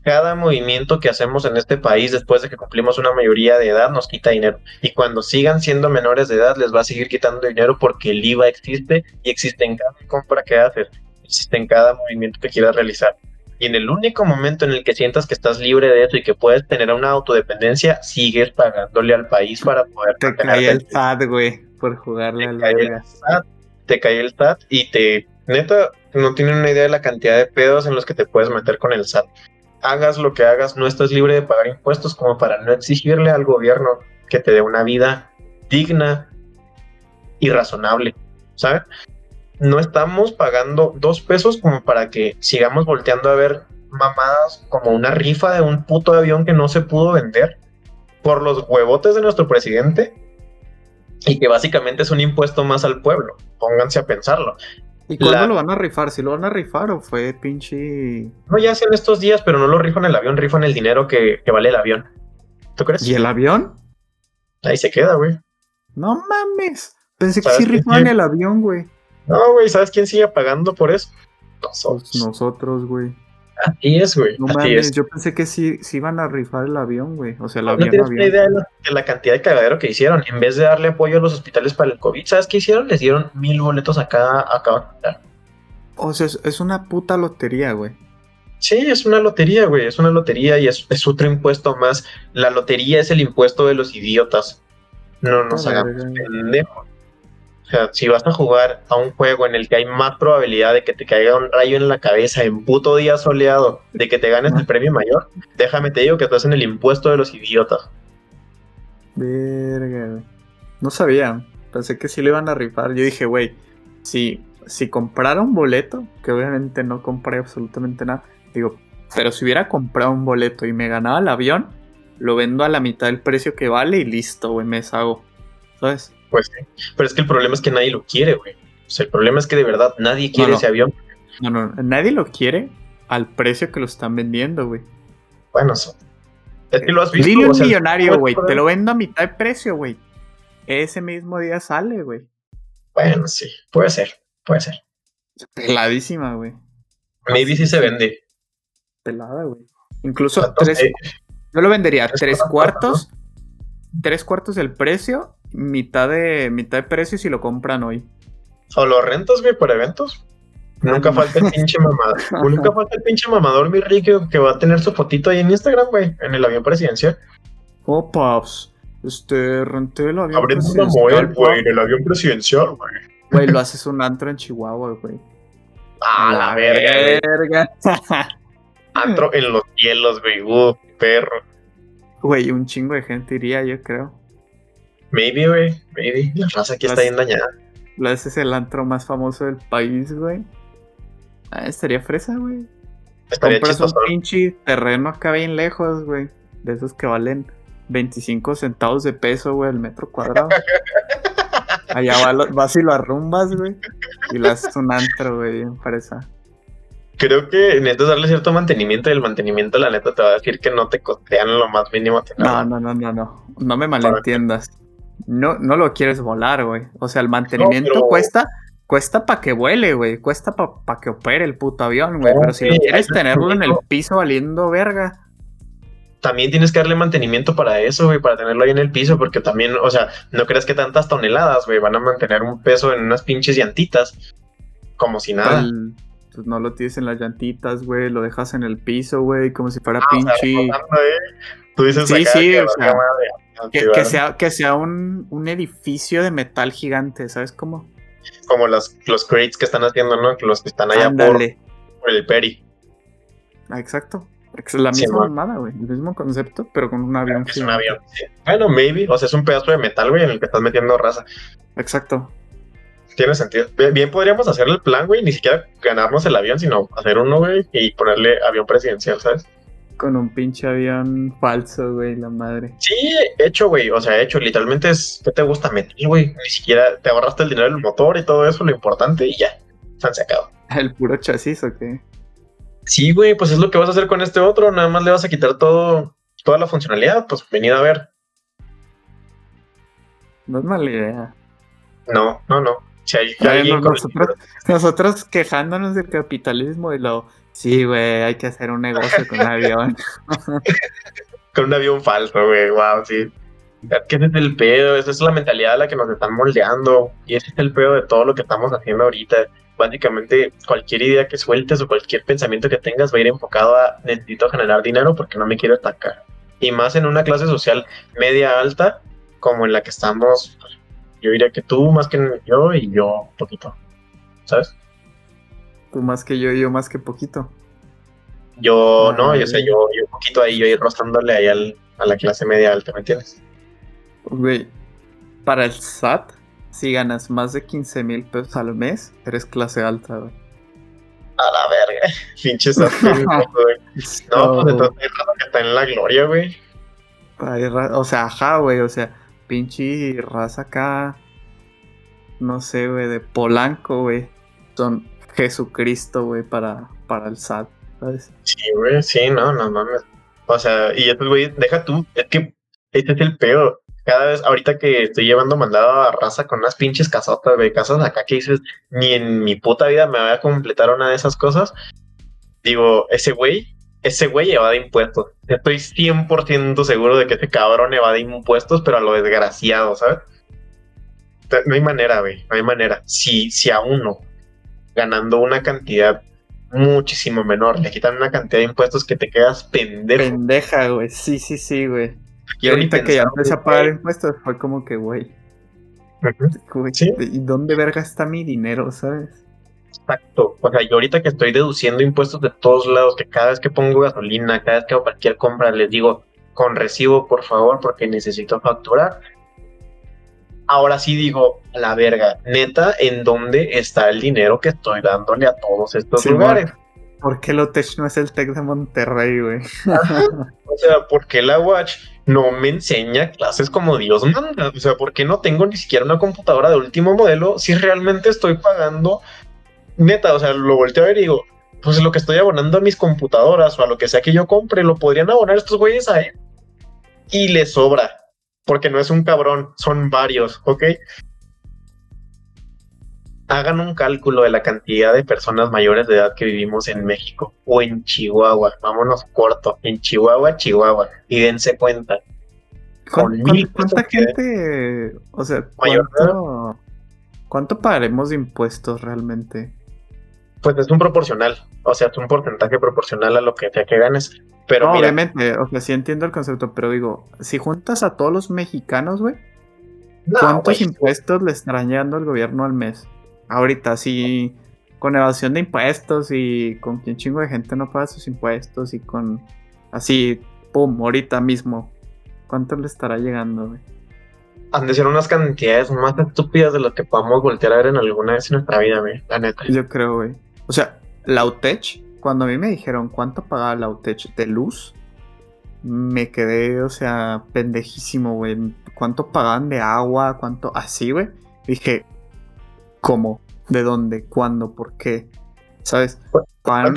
cada movimiento que hacemos en este país después de que cumplimos una mayoría de edad nos quita dinero. Y cuando sigan siendo menores de edad les va a seguir quitando dinero porque el IVA existe y existe en cada compra que haces, existe en cada movimiento que quieras realizar. Y en el único momento en el que sientas que estás libre de eso y que puedes tener una autodependencia, sigues pagándole al país para poder... Te cae el SAT, güey, por jugarle al Te cae el SAT y te... Neta, no tienen una idea de la cantidad de pedos en los que te puedes meter con el SAT. Hagas lo que hagas, no estás libre de pagar impuestos como para no exigirle al gobierno que te dé una vida digna y razonable, ¿sabes? No estamos pagando dos pesos como para que sigamos volteando a ver mamadas como una rifa de un puto avión que no se pudo vender por los huevotes de nuestro presidente y que básicamente es un impuesto más al pueblo. Pónganse a pensarlo. ¿Y cuándo lo van a rifar? ¿Si lo van a rifar o fue pinche.? No, ya hacen estos días, pero no lo rifan el avión, rifan el dinero que, vale el avión. ¿Tú crees? ¿Y el avión? Ahí se queda, güey. No mames. Pensé que sí rifaban el avión, güey. No, güey, ¿sabes quién sigue pagando por eso? Nosotros. Pues nosotros, güey. Así es, güey. No mames, yo pensé que sí, sí iban a rifar el avión, güey. O sea, el avión. No tienes una idea de la, cantidad de cagadero que hicieron. En vez de darle apoyo a los hospitales para el COVID, ¿sabes qué hicieron? Les dieron mil boletos a cada, a O sea, es, una puta lotería, güey. Sí, es una lotería, güey. Es una lotería y es, es, otro impuesto más. La lotería es el impuesto de los idiotas. No nos hagamos pendejos. O sea, si vas a jugar a un juego en el que hay más probabilidad de que te caiga un rayo en la cabeza en puto día soleado, de que te ganes el premio mayor, déjame te digo que estás en el impuesto de los idiotas. Verga, No sabía. Pensé que sí le iban a rifar. Yo dije, güey, si, si comprara un boleto, que obviamente no compré absolutamente nada, digo, pero si hubiera comprado un boleto y me ganaba el avión, lo vendo a la mitad del precio que vale y listo, güey, me deshago. ¿Sabes? Pues Pero es que el problema es que nadie lo quiere, güey. O sea, el problema es que de verdad nadie quiere ese avión. No, no, nadie lo quiere al precio que lo están vendiendo, güey. Bueno, es que lo has visto. Dile un millonario, güey. Te lo vendo a mitad de precio, güey. Ese mismo día sale, güey. Bueno, sí, puede ser, puede ser. Peladísima, güey. Maybe sí se vende. Pelada, güey. Incluso tres, yo lo vendería tres cuartos, tres cuartos del precio mitad de mitad de precio si lo compran hoy. O lo rentas, güey, por eventos. Nunca falta el pinche mamador. <laughs> Nunca falta el pinche mamador, mi rico, que va a tener su fotito ahí en Instagram, güey, en el avión presidencial. Oh, paps. Este, renté el avión Abriendo una moel, güey, en el avión presidencial, güey. Güey, lo haces un antro en Chihuahua, güey. Ah, la, verga, <laughs> Antro en los cielos, güey. Uh, perro. Güey, un chingo de gente iría, yo creo. Maybe, güey. Maybe. La raza aquí está bien dañada. Ese es el antro más famoso del país, güey. Ah, estaría fresa, güey. Estaría Compras un pinche terreno acá bien lejos, güey. De esos que valen 25 centavos de peso, güey, el metro cuadrado. <laughs> Allá vas y lo arrumbas, güey. Y lo haces un antro, güey, en fresa. Creo que necesitas darle cierto mantenimiento y el mantenimiento, la neta, te va a decir que no te costean lo más mínimo. No, no, no, no, no. No me malentiendas. No, no lo quieres volar, güey. O sea, el mantenimiento cuesta, cuesta para que vuele, güey. Cuesta para que opere el puto avión, güey. pero si lo quieres tenerlo en el piso valiendo verga. También tienes que darle mantenimiento para eso, güey, para tenerlo ahí en el piso, porque también, o sea, no crees que tantas toneladas, güey, van a mantener un peso en unas pinches llantitas, como si nada. pues no lo tienes en las llantitas, güey, lo dejas en el piso, güey, como si fuera ah, pinche. Tú dices sí, sí, o sea, que, sea, que sea un, un, edificio de metal gigante, ¿sabes cómo? Como los, los crates que están haciendo, ¿no? Los que están allá por, el Peri. Ah, exacto. Es la misma armada, güey. El mismo concepto, pero con un avión. Es un avión, sí. Bueno, maybe. O sea, es un pedazo de metal, güey, en el que estás metiendo raza. Exacto. Tiene sentido. Bien, podríamos hacer el plan, güey. Ni siquiera ganarnos el avión, sino hacer uno, güey, y ponerle avión presidencial, ¿sabes? Con un pinche avión falso, güey, la madre. Sí, hecho, güey. O sea, hecho. Literalmente es. ¿Qué te gusta meter, güey? Ni siquiera te ahorraste el dinero del motor y todo eso, lo importante, y ya. Se han sacado. ¿El puro chasis o qué? Sí, güey, pues es lo que vas a hacer con este otro. Nada más le vas a quitar todo, toda la funcionalidad. Pues venido a ver. No es mala idea. No, no, no. Si hay, nosotros, nosotros quejándonos del capitalismo y lo Sí, güey, hay que hacer un negocio con un avión. <laughs> con un avión falso, güey, wow, sí. ¿Qué es el pedo? Esa es la mentalidad a la que nos están moldeando. Y ese es el pedo de todo lo que estamos haciendo ahorita. Básicamente, cualquier idea que sueltes o cualquier pensamiento que tengas va a ir enfocado a necesito generar dinero porque no me quiero atacar. Y más en una clase social media alta como en la que estamos, yo diría que tú más que yo y yo poquito. ¿Sabes? Tú más que yo, yo más que poquito. Yo no, yo sé, yo, yo poquito ahí, yo ir rostrándole ahí al, a la clase <laughs> media alta, ¿me entiendes? Güey, para el SAT, si ganas más de 15 mil pesos al mes, eres clase alta, güey. A la verga, <laughs> pinche SAT. <laughs> No, pues entonces hay raza que está en la gloria, güey. O sea, ajá, güey, o sea, pinche raza acá, no sé, güey, de Polanco, güey. Son Jesucristo, güey, para, para el SAT, ¿sabes? Sí, güey, sí, no, no mames. O sea, y estos güey, deja tú, es que este es el peor. Cada vez, ahorita que estoy llevando mandado a raza con unas pinches casotas, güey, casas acá que dices, ni en mi puta vida me voy a completar una de esas cosas. Digo, ese güey, ese güey evade impuestos. Estoy 100% seguro de que ese cabrón evade impuestos, pero a lo desgraciado, ¿sabes? No hay manera, güey, no hay manera. Si, si a uno ganando una cantidad muchísimo menor. Le quitan una cantidad de impuestos que te quedas pendejo. Pendeja, güey. Sí, sí, sí, güey. Y ahorita que ya empecé a pagar impuestos fue como que, güey. ¿Y dónde verga está mi dinero, sabes? Exacto. O sea, yo ahorita que estoy deduciendo impuestos de todos lados, que cada vez que pongo gasolina, cada vez que hago cualquier compra, les digo, con recibo, por favor, porque necesito facturar ahora sí digo, a la verga, neta, ¿en dónde está el dinero que estoy dándole a todos estos lugares? ¿Por qué Lotech no es el Tec de Monterrey, güey? o sea, ¿por qué la Watch no me enseña clases como Dios manda? O sea, ¿por qué no tengo ni siquiera una computadora de último modelo si realmente estoy pagando? Neta, o sea, lo volteo a ver y digo, pues lo que estoy abonando a mis computadoras o a lo que sea que yo compre, lo podrían abonar estos güeyes a él. Y le sobra porque no es un cabrón, son varios, ¿ok? Hagan un cálculo de la cantidad de personas mayores de edad que vivimos en México o en Chihuahua. Vámonos corto, en Chihuahua, Chihuahua, y dense cuenta. ¿Cuánta, gente, o sea, cuánto, cuánto pagaremos de impuestos realmente? Pues es un proporcional, o sea, es un porcentaje proporcional a lo que sea que ganes. Pero obviamente, o sea, sí entiendo el concepto, pero digo, si juntas a todos los mexicanos, güey, ¿cuántos impuestos le estarán llegando al gobierno al mes? Ahorita, sí, con evasión de impuestos y con quien chingo de gente no paga sus impuestos y con así, pum, ahorita mismo, ¿cuánto le estará llegando, güey? Han de ser unas cantidades más estúpidas de lo que podamos voltear a ver en alguna vez en nuestra vida, güey, la neta. Yo creo, güey. O sea, la UTECH, cuando a mí me dijeron cuánto pagaba la UTECH de luz, me quedé, o sea, pendejísimo, güey. ¿Cuánto pagaban de agua? ¿Cuánto? Así, güey. Dije, ¿cómo? ¿De dónde? ¿Cuándo? ¿Por qué? ¿Sabes? Pagan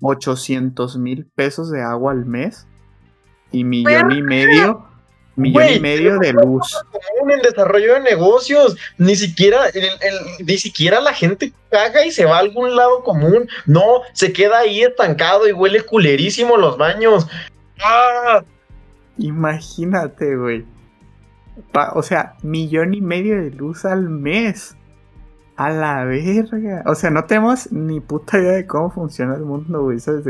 800 mil pesos de agua al mes y millón y medio millón y medio de luz. En el desarrollo de negocios, ni siquiera, ni siquiera la gente caga y se va a algún lado común. No, se queda ahí estancado y huele culerísimo los baños. ¡Ah! Imagínate, güey. o sea, millón y medio de luz al mes. A la verga. O sea, no tenemos ni puta idea de cómo funciona el mundo, güey. ¿Sabes?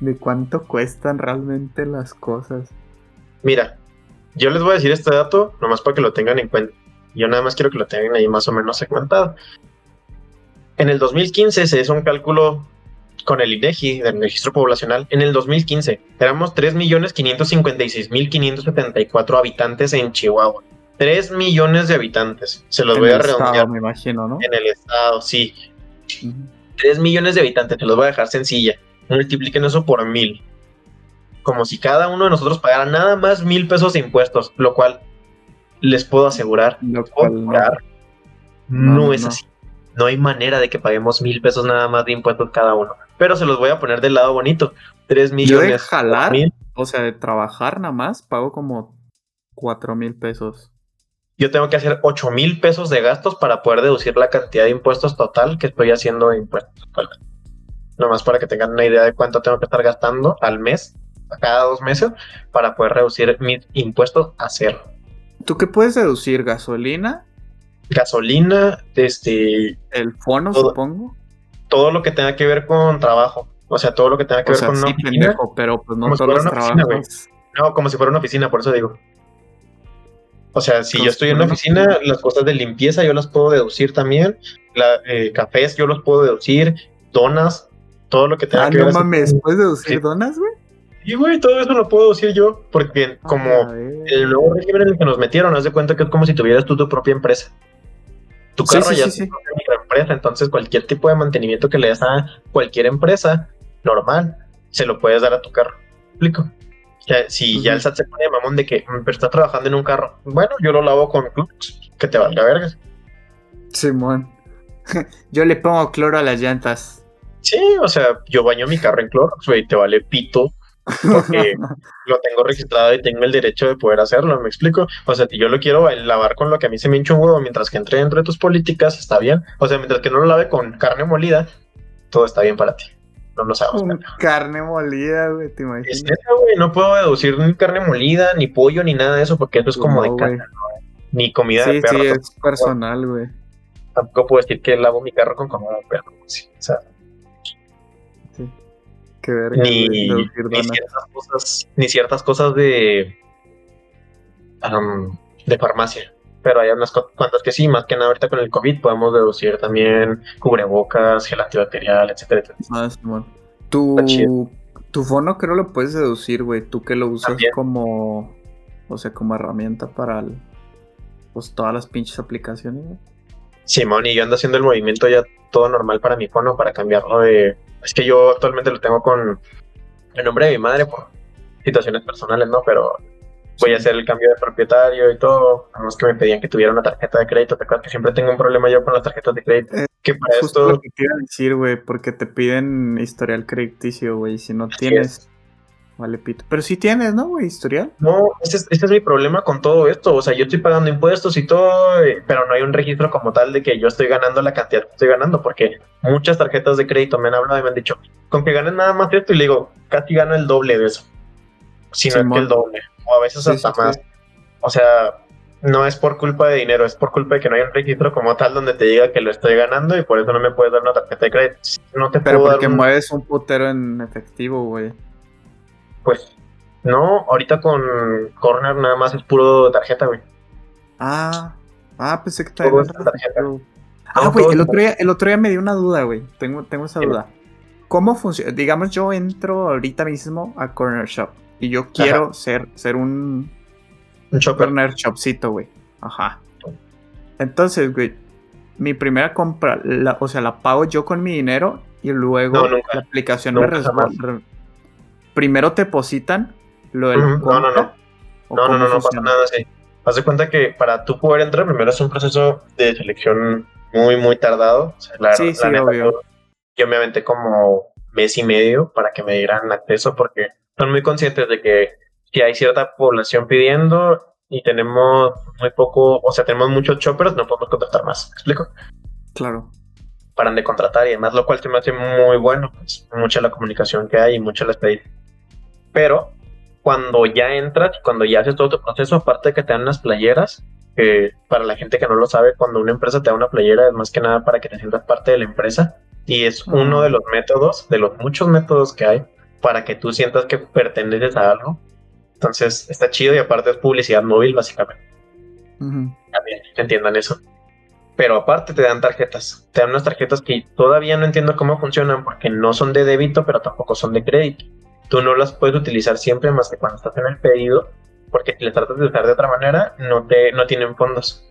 de cuánto cuestan realmente las cosas. Mira, yo les voy a decir este dato, nomás para que lo tengan en cuenta. Yo nada más quiero que lo tengan ahí más o menos segmentado. En el 2015 se hizo un cálculo con el INEGI, del registro poblacional. En el 2015 éramos 3.556.574 habitantes en Chihuahua. 3 millones de habitantes. Se los voy a redondear. me imagino, ¿no? En el estado, sí. 3 millones de habitantes, te los voy a dejar sencilla. Multipliquen eso por mil como si cada uno de nosotros pagara nada más mil pesos de impuestos, lo cual les puedo asegurar, no. no, es así. No hay manera de que paguemos mil pesos nada más de impuestos cada uno. Pero se los voy a poner del lado bonito. Tres millones. Yo de jalar, o sea, de trabajar nada más, pago como cuatro mil pesos. Yo tengo que hacer ocho mil pesos de gastos para poder deducir la cantidad de impuestos total que estoy haciendo de impuestos. Nomás para que tengan una idea de cuánto tengo que estar gastando al mes cada dos meses para poder reducir mis impuestos a cero. ¿Tú qué puedes deducir? ¿Gasolina? Gasolina, este... El fono, supongo. Todo lo que tenga que ver con trabajo. O sea, todo lo que tenga que ver con una oficina. pero pues no todos los trabajos. no, como si fuera una oficina, por eso digo. O sea, si yo estoy en una oficina, las cosas de limpieza yo las puedo deducir también. La, eh, cafés yo los puedo deducir. Donas, todo lo que tenga ah, que ver. no mames, ¿puedes deducir donas, güey? Y güey, todo eso lo puedo decir yo, porque como el nuevo régimen en el que nos metieron, haz de cuenta que es como si tuvieras tú tu propia empresa. Tu carro ya es tu propia empresa, entonces cualquier tipo de mantenimiento que le des a cualquier empresa normal, se lo puedes dar a tu carro. ¿Explico? si ya el SAT se pone mamón de que mm, pero está trabajando en un carro, bueno, yo lo lavo con Clorox, que te valga vergas. Simón. <laughs> yo le pongo cloro a las llantas. Sí, o sea, yo baño mi carro en Clorox, güey, te vale pito porque <laughs> lo tengo registrado y tengo el derecho de poder hacerlo, ¿me explico? O sea, si yo lo quiero lavar con lo que a mí se me hincha un huevo mientras que entre dentro de tus políticas, está bien. O sea, mientras que no lo lave con carne molida, todo está bien para ti. No lo sabemos. Carne molida, güey, te imaginas. güey, no puedo deducir ni carne molida, ni pollo, ni nada de eso, porque eso es como de carne, Ni comida de perro. Sí, es personal, güey. Tampoco puedo decir que lavo mi carro con comida de perro, o sea ni, ciertas cosas, ni ciertas cosas de, de farmacia. Pero hay unas cuantas que sí, más que nada ahorita con el COVID podemos deducir también cubrebocas, gel antibacterial, etcétera, Ah, Tu, tu fono creo lo puedes deducir, güey. Tú que lo usas como, o sea, como herramienta para pues, todas las pinches aplicaciones, Simón, y yo ando haciendo el movimiento ya todo normal para mi fono, para cambiarlo de... Es que yo actualmente lo tengo con el nombre de mi madre por situaciones personales, ¿no? Pero voy a hacer el cambio de propietario y todo. Además que me pedían que tuviera una tarjeta de crédito. Te acuerdas que siempre tengo un problema yo con las tarjetas de crédito. Eh, que para esto... lo que quiero decir, güey, porque te piden historial crediticio, güey. Si no tienes... Vale, pito. Pero sí tienes, ¿no, güey? Historial. No, ese es, mi problema con todo esto. O sea, yo estoy pagando impuestos y todo, eh, pero no hay un registro como tal de que yo estoy ganando la cantidad que estoy ganando, porque muchas tarjetas de crédito me han hablado y me han dicho, con que ganes nada más esto, y le digo, casi gano el doble de eso. Si no es que el doble. O a veces hasta más. O sea, no es por culpa de dinero, es por culpa de que no hay un registro como tal donde te diga que lo estoy ganando y por eso no me puedes dar una tarjeta de crédito. No te Pero porque mueves un putero en efectivo, güey. Pues no, ahorita con Corner nada más es puro tarjeta, güey. Ah, ah, pensé que tarjeta. Ah, güey, el otro, día, el otro día me dio una duda, güey. Tengo, tengo esa duda. ¿Cómo funciona? Digamos, yo entro ahorita mismo a Corner Shop y yo quiero ser, ser un un Corner Shopcito, güey. Ajá. Entonces, güey, mi primera compra, o sea, la pago yo con mi dinero y luego la aplicación me resguarda. Primero te depositan lo del. no, no, no. No, no, no, no pasa nada así. Haz de cuenta que para tú poder entrar, primero es un proceso de selección muy, muy tardado. sí, sí, obvio. Yo, me aventé como mes y medio para que me dieran acceso porque son muy conscientes de que si hay cierta población pidiendo y tenemos muy poco, o sea, tenemos muchos choppers, no podemos contratar más. ¿Me explico? Claro. Paran de contratar y además, lo cual se me hace muy bueno. Es mucha la comunicación que hay y mucha la experiencia. Pero cuando ya entras, cuando ya haces todo tu proceso, aparte de que te dan unas playeras, que para la gente que no lo sabe, cuando una empresa te da una playera es más que nada para que te sientas parte de la empresa y es uno de los métodos, de los muchos métodos que hay para que tú sientas que perteneces a algo entonces está chido y aparte es publicidad móvil, básicamente. También entiendan eso. Pero aparte te dan tarjetas. Te dan unas tarjetas que todavía no entiendo cómo funcionan porque no son de débito, pero tampoco son de crédito. Tú no las puedes utilizar siempre más que cuando estás en el pedido, porque si las tratas de usar de otra manera, no, te, no tienen fondos.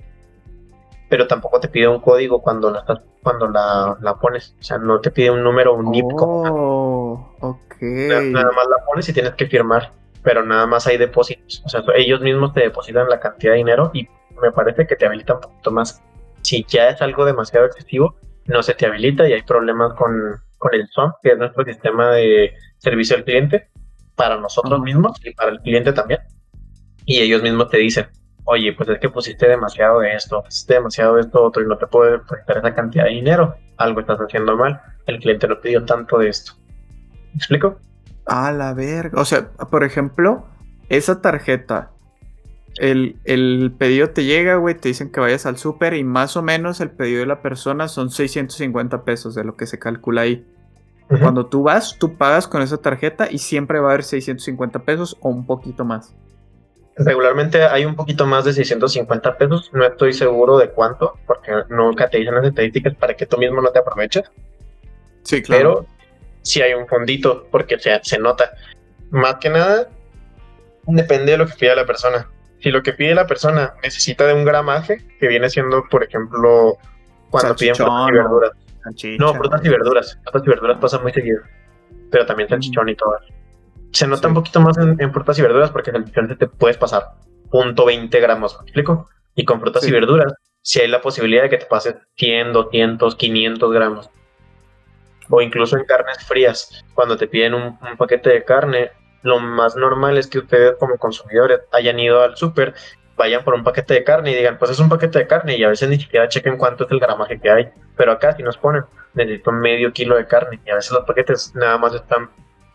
Pero tampoco te pide un código cuando la, cuando la, la pones. O sea, no te pide un número, un NIP. Oh, nada más la pones y tienes que firmar pero nada más hay depósitos. O sea, ellos mismos te depositan la cantidad de dinero y me parece que te habilita un poquito más. Si ya es algo demasiado excesivo, no se te habilita y hay problemas con, con el SOM, que es nuestro sistema de servicio al cliente, para nosotros mismos y para el cliente también. Y ellos mismos te dicen, oye, pues es que pusiste demasiado de esto, pusiste demasiado de esto otro y no te puedo depositar esa cantidad de dinero, algo estás haciendo mal, el cliente no pidió tanto de esto. ¿Me explico? A la verga. O sea, por ejemplo, esa tarjeta. El, pedido te llega, güey, te dicen que vayas al súper y más o menos el pedido de la persona son 650 pesos de lo que se calcula ahí. Cuando tú vas, tú pagas con esa tarjeta y siempre va a haber 650 pesos o un poquito más. Regularmente hay un poquito más de 650 pesos, no estoy seguro de cuánto, porque nunca te dicen las estadísticas para que tú mismo no te aproveches. Sí, claro. Pero si hay un fondito, porque se, se nota. Más que nada, depende de lo que pida la persona. Si lo que pide la persona necesita de un gramaje, que viene siendo, por ejemplo, cuando piden frutas y verduras. No, frutas y verduras. Frutas y verduras pasa muy seguido. Pero también salchichón y todo. Se nota un poquito más en, frutas y verduras porque en el te puedes pasar punto .20 gramos, ¿me explico? Y con frutas y verduras, si hay la posibilidad de que te pases 100, 200, 500 gramos o incluso en carnes frías, cuando te piden un, paquete de carne, lo más normal es que ustedes como consumidores hayan ido al súper, vayan por un paquete de carne y digan, pues es un paquete de carne y a veces ni siquiera chequen cuánto es el gramaje que hay. Pero acá si nos ponen, necesito medio kilo de carne y a veces los paquetes nada más están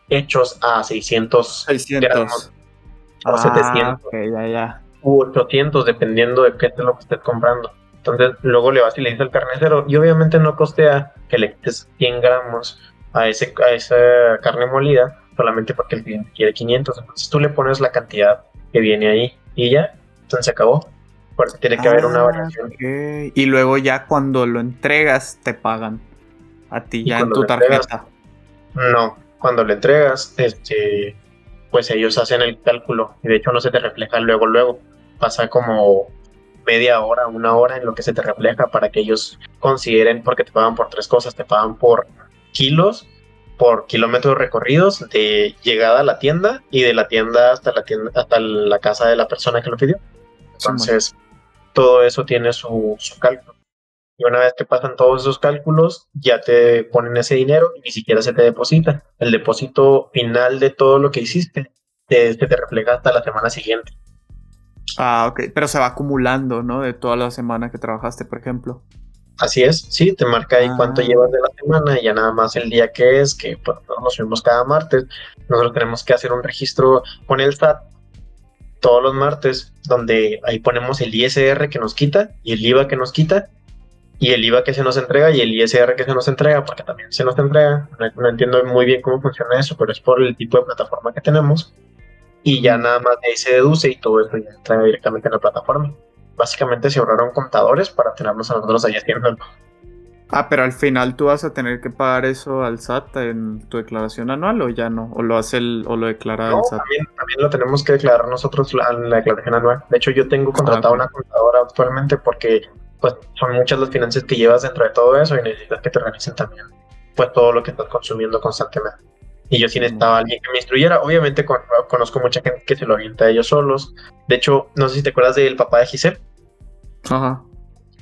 hechos a 600, 600. gramos o 700 ah, u 800 dependiendo de qué es lo que estés comprando. Entonces luego le vas y le dices al carnicero y obviamente no costea que le quites 100 gramos a, ese, a esa carne molida solamente porque el cliente quiere 500. Entonces tú le pones la cantidad que viene ahí y ya, entonces se acabó. Porque tiene que haber una ah, variación. Y luego ya cuando lo entregas te pagan a ti ya en tu tarjeta. no, cuando le entregas, este, pues ellos hacen el cálculo y de hecho no se te refleja luego, luego. Pasa como media hora, una hora en lo que se te refleja para que ellos consideren, porque te pagan por tres cosas, te pagan por kilos, por kilómetros recorridos de llegada a la tienda y de la tienda hasta la tienda, hasta la casa de la persona que lo pidió. Entonces, todo eso tiene su, cálculo. Y una vez que pasan todos esos cálculos, ya te ponen ese dinero y ni siquiera se te deposita. El depósito final de todo lo que hiciste te, te refleja hasta la semana siguiente. Ah, ok, pero se va acumulando, ¿no? De toda la semana que trabajaste, por ejemplo. Así es, sí, te marca ahí cuánto ah. llevas de la semana y ya nada más el día que es, que pues, nos subimos cada martes. Nosotros tenemos que hacer un registro con el SAT todos los martes, donde ahí ponemos el ISR que nos quita y el IVA que nos quita y el IVA que se nos entrega y el ISR que se nos entrega, porque también se nos entrega. No, entiendo muy bien cómo funciona eso, pero es por el tipo de plataforma que tenemos. Y ya nada más de ahí se deduce y todo eso ya entra directamente en la plataforma. Básicamente se ahorraron contadores para tenernos a nosotros ahí haciendo. Ah, pero al final tú vas a tener que pagar eso al SAT en tu declaración anual o ya no, o lo hace el, o lo declara el SAT. También, también, lo tenemos que declarar nosotros en la declaración anual. De hecho, yo tengo contratado una contadora actualmente porque pues son muchas las finanzas que llevas dentro de todo eso y necesitas que te revisen también pues todo lo que estás consumiendo constantemente. Y yo sí necesitaba alguien que me instruyera. Obviamente conozco mucha gente que se lo avienta a ellos solos. De hecho, no sé si te acuerdas del papá de Giselle. Ajá.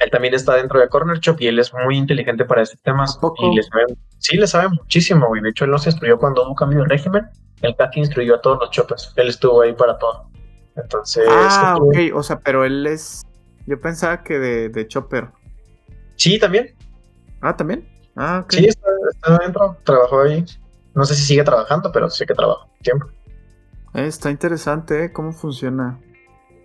Él también está dentro de Corner Shop y él es muy inteligente para estos temas. Y le sabe, sí, le sabe muchísimo, güey. De hecho, él nos instruyó cuando hubo cambio de régimen. Él casi instruyó a todos los choppers. Él estuvo ahí para todo. Entonces. Ah, ok. O sea, pero él es yo pensaba que de, de Chopper. Sí, también. Ah, también. Ah, ok. Sí, está, está dentro, trabajó ahí. No sé si sigue trabajando, pero sí que trabaja tiempo. Eh, está interesante, ¿eh? ¿Cómo funciona?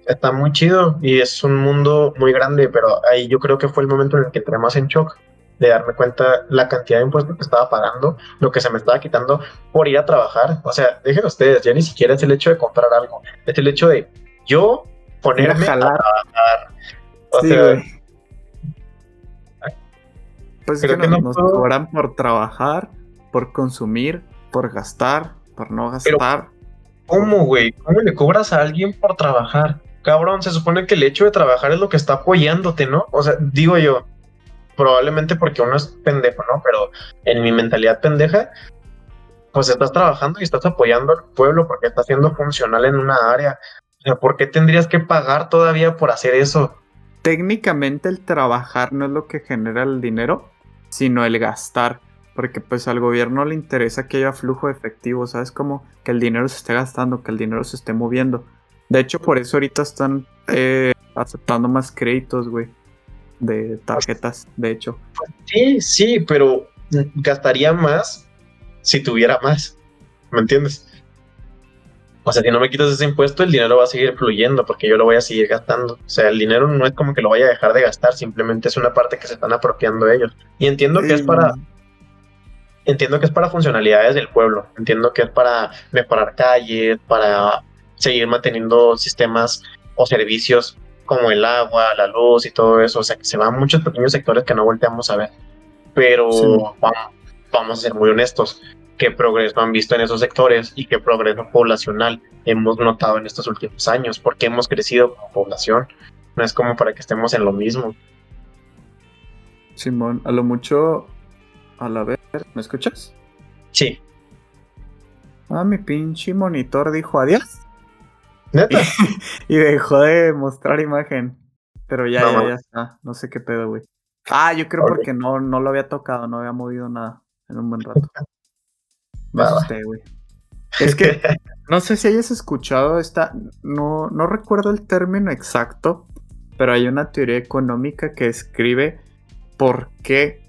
Está muy chido y es un mundo muy grande, pero ahí yo creo que fue el momento en el que entré más en shock de darme cuenta la cantidad de impuestos que estaba pagando, lo que se me estaba quitando por ir a trabajar. O sea, déjenme ustedes, ya ni siquiera es el hecho de comprar algo, es el hecho de yo ponerme a, trabajar. O sea, Pues es que, nos, cobran por trabajar, por consumir, por gastar, por no gastar. ¿Cómo, güey? ¿Cómo le cobras a alguien por trabajar? Cabrón, se supone que el hecho de trabajar es lo que está apoyándote, ¿no? O sea, digo yo, probablemente porque uno es pendejo, ¿no? Pero en mi mentalidad pendeja, pues estás trabajando y estás apoyando al pueblo porque está siendo funcional en una área. O sea, ¿por qué tendrías que pagar todavía por hacer eso? Técnicamente el trabajar no es lo que genera el dinero, sino el gastar. Porque pues al gobierno le interesa que haya flujo de efectivo, ¿sabes? Como que el dinero se esté gastando, que el dinero se esté moviendo. De hecho, por eso ahorita están eh, aceptando más créditos, güey. De tarjetas, de hecho. Sí, sí, pero gastaría más si tuviera más. ¿Me entiendes? O sea, si no me quitas ese impuesto, el dinero va a seguir fluyendo porque yo lo voy a seguir gastando. O sea, el dinero no es como que lo vaya a dejar de gastar, simplemente es una parte que se están apropiando ellos. Y entiendo que es para entiendo que es para funcionalidades del pueblo, entiendo que es para mejorar calles, para seguir manteniendo sistemas o servicios como el agua, la luz y todo eso, o sea que se van muchos pequeños sectores que no volteamos a ver. Pero vamos, vamos a ser muy honestos, qué progreso han visto en esos sectores y qué progreso poblacional hemos notado en estos últimos años, porque hemos crecido como población. No es como para que estemos en lo mismo. Simón, a lo mucho, a la vez, ¿me escuchas? Sí. Ah, mi pinche monitor dijo adiós. ¿Neta? <laughs> y dejó de mostrar imagen. Pero ya, ya, ya está. No sé qué pedo, güey. Ah, yo creo porque no, no lo había tocado, no había movido nada en un buen rato. <laughs> Me asusté, güey. Es que <laughs> no sé si hayas escuchado esta. No, no recuerdo el término exacto, pero hay una teoría económica que escribe por qué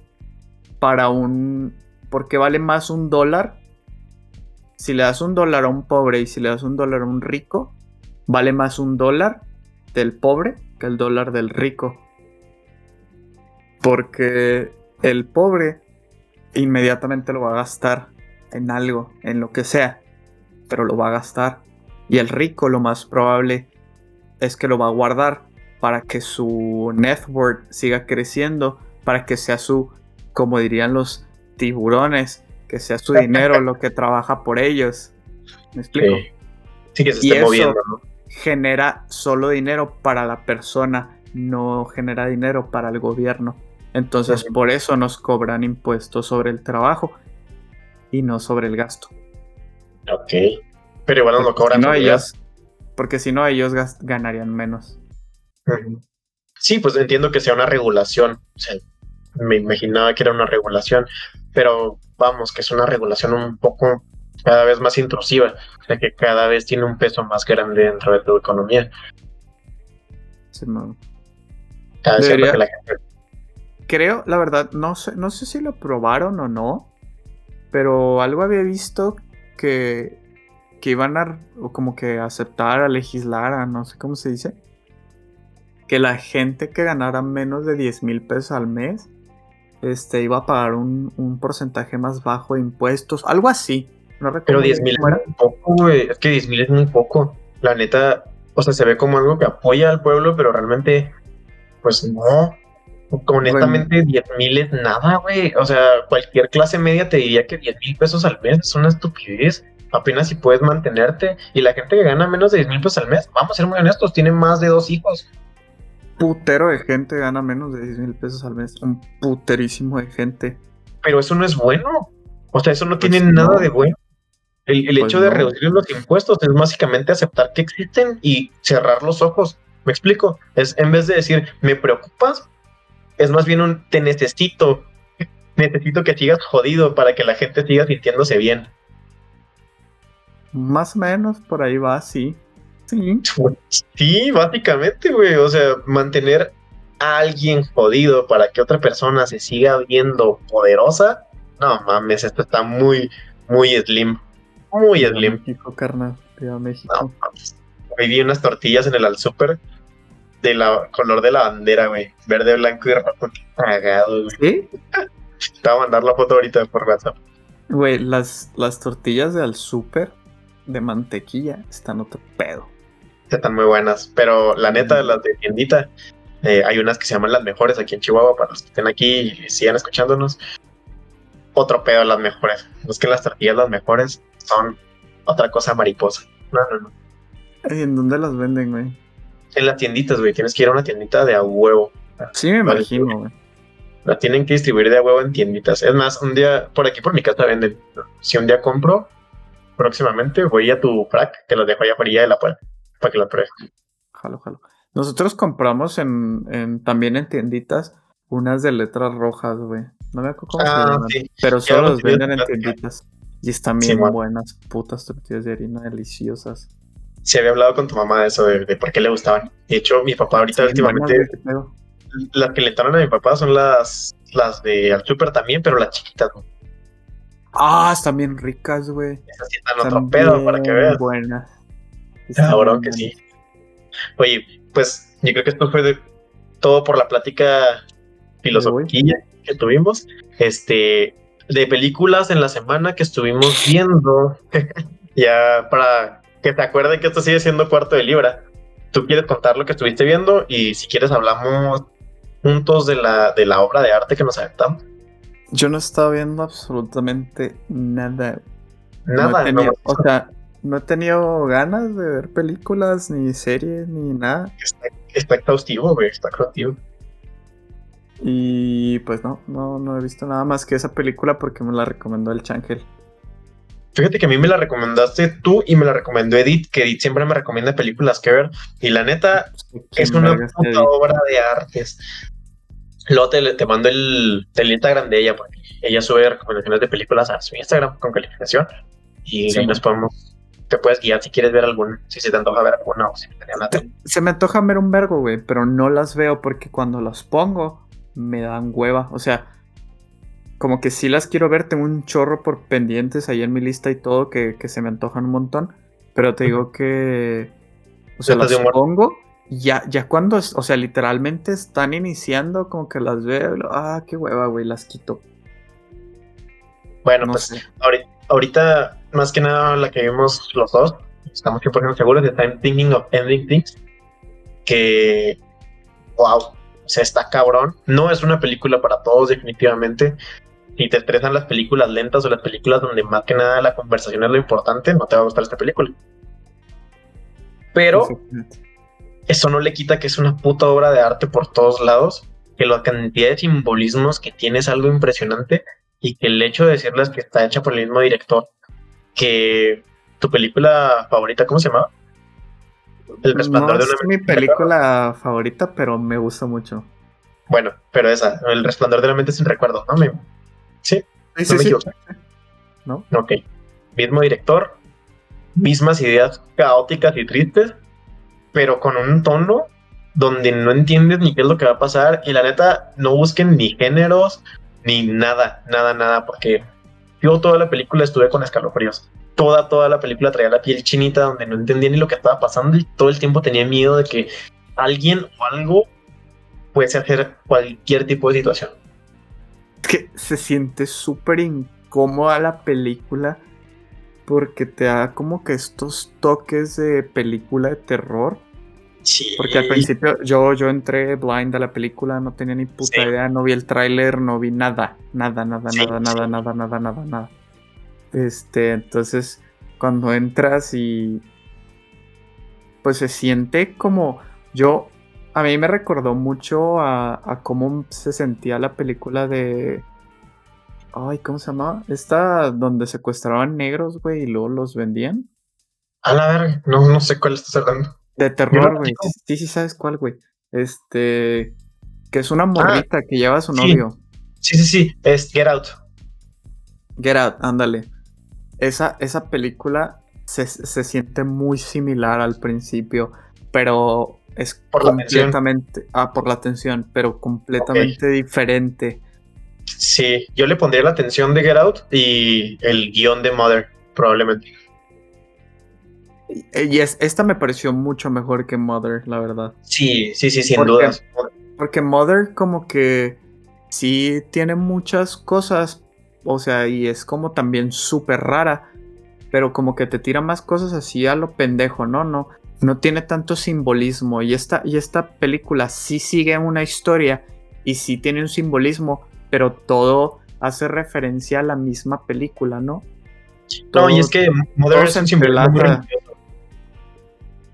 para un. por qué vale más un dólar. Si le das un dólar a un pobre y si le das un dólar a un rico, vale más un dólar del pobre que el dólar del rico. Porque el pobre inmediatamente lo va a gastar en algo, en lo que sea, pero lo va a gastar. Y el rico lo más probable es que lo va a guardar para que su net worth siga creciendo, para que sea su, como dirían los tiburones, que sea su dinero lo que trabaja por ellos. ¿Me explico? Sí, que se esté moviendo, Genera solo dinero para la persona, no genera dinero para el gobierno. Entonces, por eso nos cobran impuestos sobre el trabajo y no sobre el gasto. Ok. Pero igual no cobran. no, ellos, porque si no, ellos ganarían menos. Sí, pues entiendo que sea una regulación. O sea, me imaginaba que era una regulación, pero vamos, que es una regulación un poco cada vez más intrusiva, o sea que cada vez tiene un peso más grande dentro de tu economía. Sí, no. la Creo, la verdad, no sé, no sé si lo probaron o no, pero algo había visto que que iban a como que aceptar, a legislar, a no sé cómo se dice, que la gente que ganara menos de 10 mil pesos al mes este, iba a pagar un, porcentaje más bajo de impuestos, algo así. No Pero 10 mil es muy poco, güey. Es que 10 mil es muy poco. La neta, o sea, se ve como algo que apoya al pueblo, pero realmente, pues no. Honestamente, 10 mil es nada, güey. O sea, cualquier clase media te diría que 10 mil pesos al mes es una estupidez. Apenas si puedes mantenerte. Y la gente que gana menos de 10 mil pesos al mes, vamos a ser muy honestos, tiene más de dos hijos putero de gente gana menos de 10 mil pesos al mes. Un puterísimo de gente. Pero eso no es bueno. O sea, eso no pues tiene nada de bueno. El, pues hecho de reducir los impuestos es básicamente aceptar que existen y cerrar los ojos. ¿Me explico? Es en vez de decir, me preocupas, es más bien un te necesito. Necesito que sigas jodido para que la gente siga sintiéndose bien. Más o menos por ahí va, sí. Sí. básicamente, güey. O sea, mantener a alguien jodido para que otra persona se siga viendo poderosa. No mames, esto está muy, muy slim. Muy slim. México, carnal. México. Hoy vi unas tortillas en el al super de la color de la bandera, güey. Verde, blanco y rojo. Cagado, güey. ¿Sí? Te voy a mandar la foto ahorita por WhatsApp. Güey, las, las tortillas de al super de mantequilla están otro pedo están muy buenas. Pero la neta, las de tiendita, eh, hay unas que se llaman las mejores aquí en Chihuahua, para los que estén aquí y sigan escuchándonos. Otro pedo las mejores. Es que las tortillas las mejores son otra cosa mariposa. No, no, no. ¿En dónde las venden, güey? En las tienditas, güey. Tienes que ir a una tiendita de a huevo. Sí, me imagino, güey. La tienen que distribuir de a huevo en tienditas. Es más, un día, por aquí por mi casa venden. Si un día compro, próximamente voy a tu frac, te lo dejo allá por allá de la puerta para que la pruebe. Jalo, jalo. Nosotros compramos en, también en tienditas unas de letras rojas, güey. No me acuerdo cómo se ah, llaman. Pero solo los venden en tienditas. Y están bien buenas, putas tortillas de harina deliciosas. Se había hablado con tu mamá de eso, de, por qué le gustaban. De hecho, mi papá ahorita últimamente. las que le entraron a mi papá son las, las de al super también, pero las chiquitas, ¿no? Ah, están bien ricas, güey. Esas sí están otro pedo para que veas. Buenas. Ahora que sí. Oye, pues yo creo que esto fue de todo por la plática filosofía que tuvimos. Este, de películas en la semana que estuvimos viendo. <laughs> ya para que te acuerden que esto sigue siendo cuarto de libra. Tú quieres contar lo que estuviste viendo y si quieres hablamos juntos de la, de la obra de arte que nos aventamos. Yo no estaba viendo absolutamente nada. Nada, no, o sea, no he tenido ganas de ver películas, ni series, ni nada. Está, exhaustivo, güey, está exhaustivo. Y pues no, no, no he visto nada más que esa película porque me la recomendó el Changel. Fíjate que a mí me la recomendaste tú y me la recomendó Edith, que Edith siempre me recomienda películas que ver. Y la neta, es una puta obra de artes. Luego te, mando el, el, Instagram de ella, porque ella sube recomendaciones de películas a su Instagram con calificación. Y sí, nos podemos te puedes guiar si quieres ver alguna, si se te antoja ver alguna o si te, Se me antoja ver un vergo, güey, pero no las veo porque cuando las pongo me dan hueva. O sea, como que sí las quiero ver, tengo un chorro por pendientes ahí en mi lista y todo que, se me antojan un montón, pero te digo que... O sea, las pongo ya, ya cuando, o sea, literalmente están iniciando, como que las veo, ah, qué hueva, güey, las quito. Bueno, pues ahorita más que nada la que vimos los dos, estamos 100% seguros, de Time Thinking of Ending Things, que, wow, o sea, está cabrón. No es una película para todos, definitivamente. Si te estresan las películas lentas o las películas donde más que nada la conversación es lo importante, no te va a gustar esta película. Pero eso no le quita que es una puta obra de arte por todos lados, que la cantidad de simbolismos que tiene es algo impresionante y que el hecho de decirles que está hecha por el mismo director que tu película favorita, ¿cómo se llamaba? El resplandor de una es mi película favorita, pero me gusta mucho. Bueno, pero esa, El resplandor de la mente sin recuerdo, ¿no? Me... Sí, sí, no sí, ¿No? Ok. Mismo director, mismas ideas caóticas y tristes, pero con un tono donde no entiendes ni qué es lo que va a pasar. Y la neta, no busquen ni géneros, ni nada, nada, nada, porque yo toda la película estuve con escalofríos. toda, toda la película traía la piel chinita donde no entendía ni lo que estaba pasando y todo el tiempo tenía miedo de que alguien o algo puede hacer cualquier tipo de situación. Que se siente súper incómoda la película porque te da como que estos toques de película de terror. Porque al principio yo, yo entré blind a la película, no tenía ni puta idea, no vi el tráiler, no vi nada, nada, nada, nada, nada, nada, nada, nada, nada. Este, entonces, cuando entras y. Pues se siente como. Yo. A mí me recordó mucho a, a cómo se sentía la película de. Ay, ¿cómo se llamaba? Esta donde secuestraban negros, güey, y luego los vendían. A la verga, no, no sé cuál estás hablando de terror güey. sí sí sabes cuál güey. Este que es una morrita ah, que lleva a su novio. Sí sí sí es Get Out. Get Out ándale. Esa, esa película se, siente muy similar al principio, pero es por completamente. ah, por la atención, pero completamente diferente. Sí, yo le pondría la atención de Get Out y el guion de Mother, probablemente. Y es, esta me pareció mucho mejor que Mother, la verdad. Sí, sí, sí, sin dudas. Porque Mother como que sí tiene muchas cosas, o sea, y es como también súper rara. Pero como que te tira más cosas así a lo pendejo, ¿no? No, no tiene tanto simbolismo. Y esta, y esta película sí sigue una historia y sí tiene un simbolismo, pero todo hace referencia a la misma película, ¿no? no, y es que Mother es un simbolismo.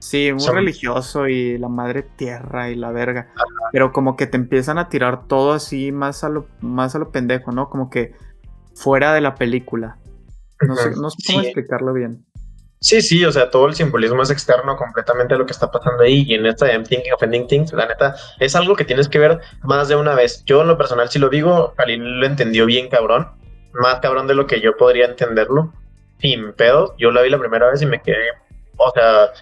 Sí, muy religioso y la madre tierra y la verga. Pero como que te empiezan a tirar todo así más a lo, más a lo pendejo, ¿no? Como que fuera de la película. No sé, no sé cómo explicarlo bien. Sí, sí, o sea, todo el simbolismo es externo completamente a lo que está pasando ahí. Y en esta I'm Thinking of Ending Things, la neta, es algo que tienes que ver más de una vez. Yo, en lo personal, si lo digo, Jalil lo entendió bien, cabrón. Más cabrón de lo que yo podría entenderlo. Sin pedo, yo la vi la primera vez y me quedé. O sea,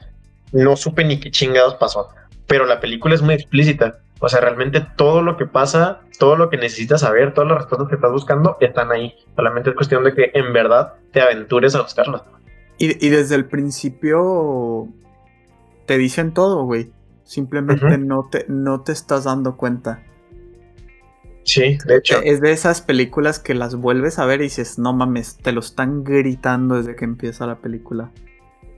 no supe ni qué chingados pasó. Pero la película es muy explícita. O sea, realmente todo lo que pasa, todo lo que necesitas saber, todas las respuestas que estás buscando están ahí. Solamente es cuestión de que en verdad te aventures a buscarlas. Y, desde el principio te dicen todo, güey. Simplemente no, te, no te estás dando cuenta. Sí, de hecho. Es de esas películas que las vuelves a ver y dices, no mames, te lo están gritando desde que empieza la película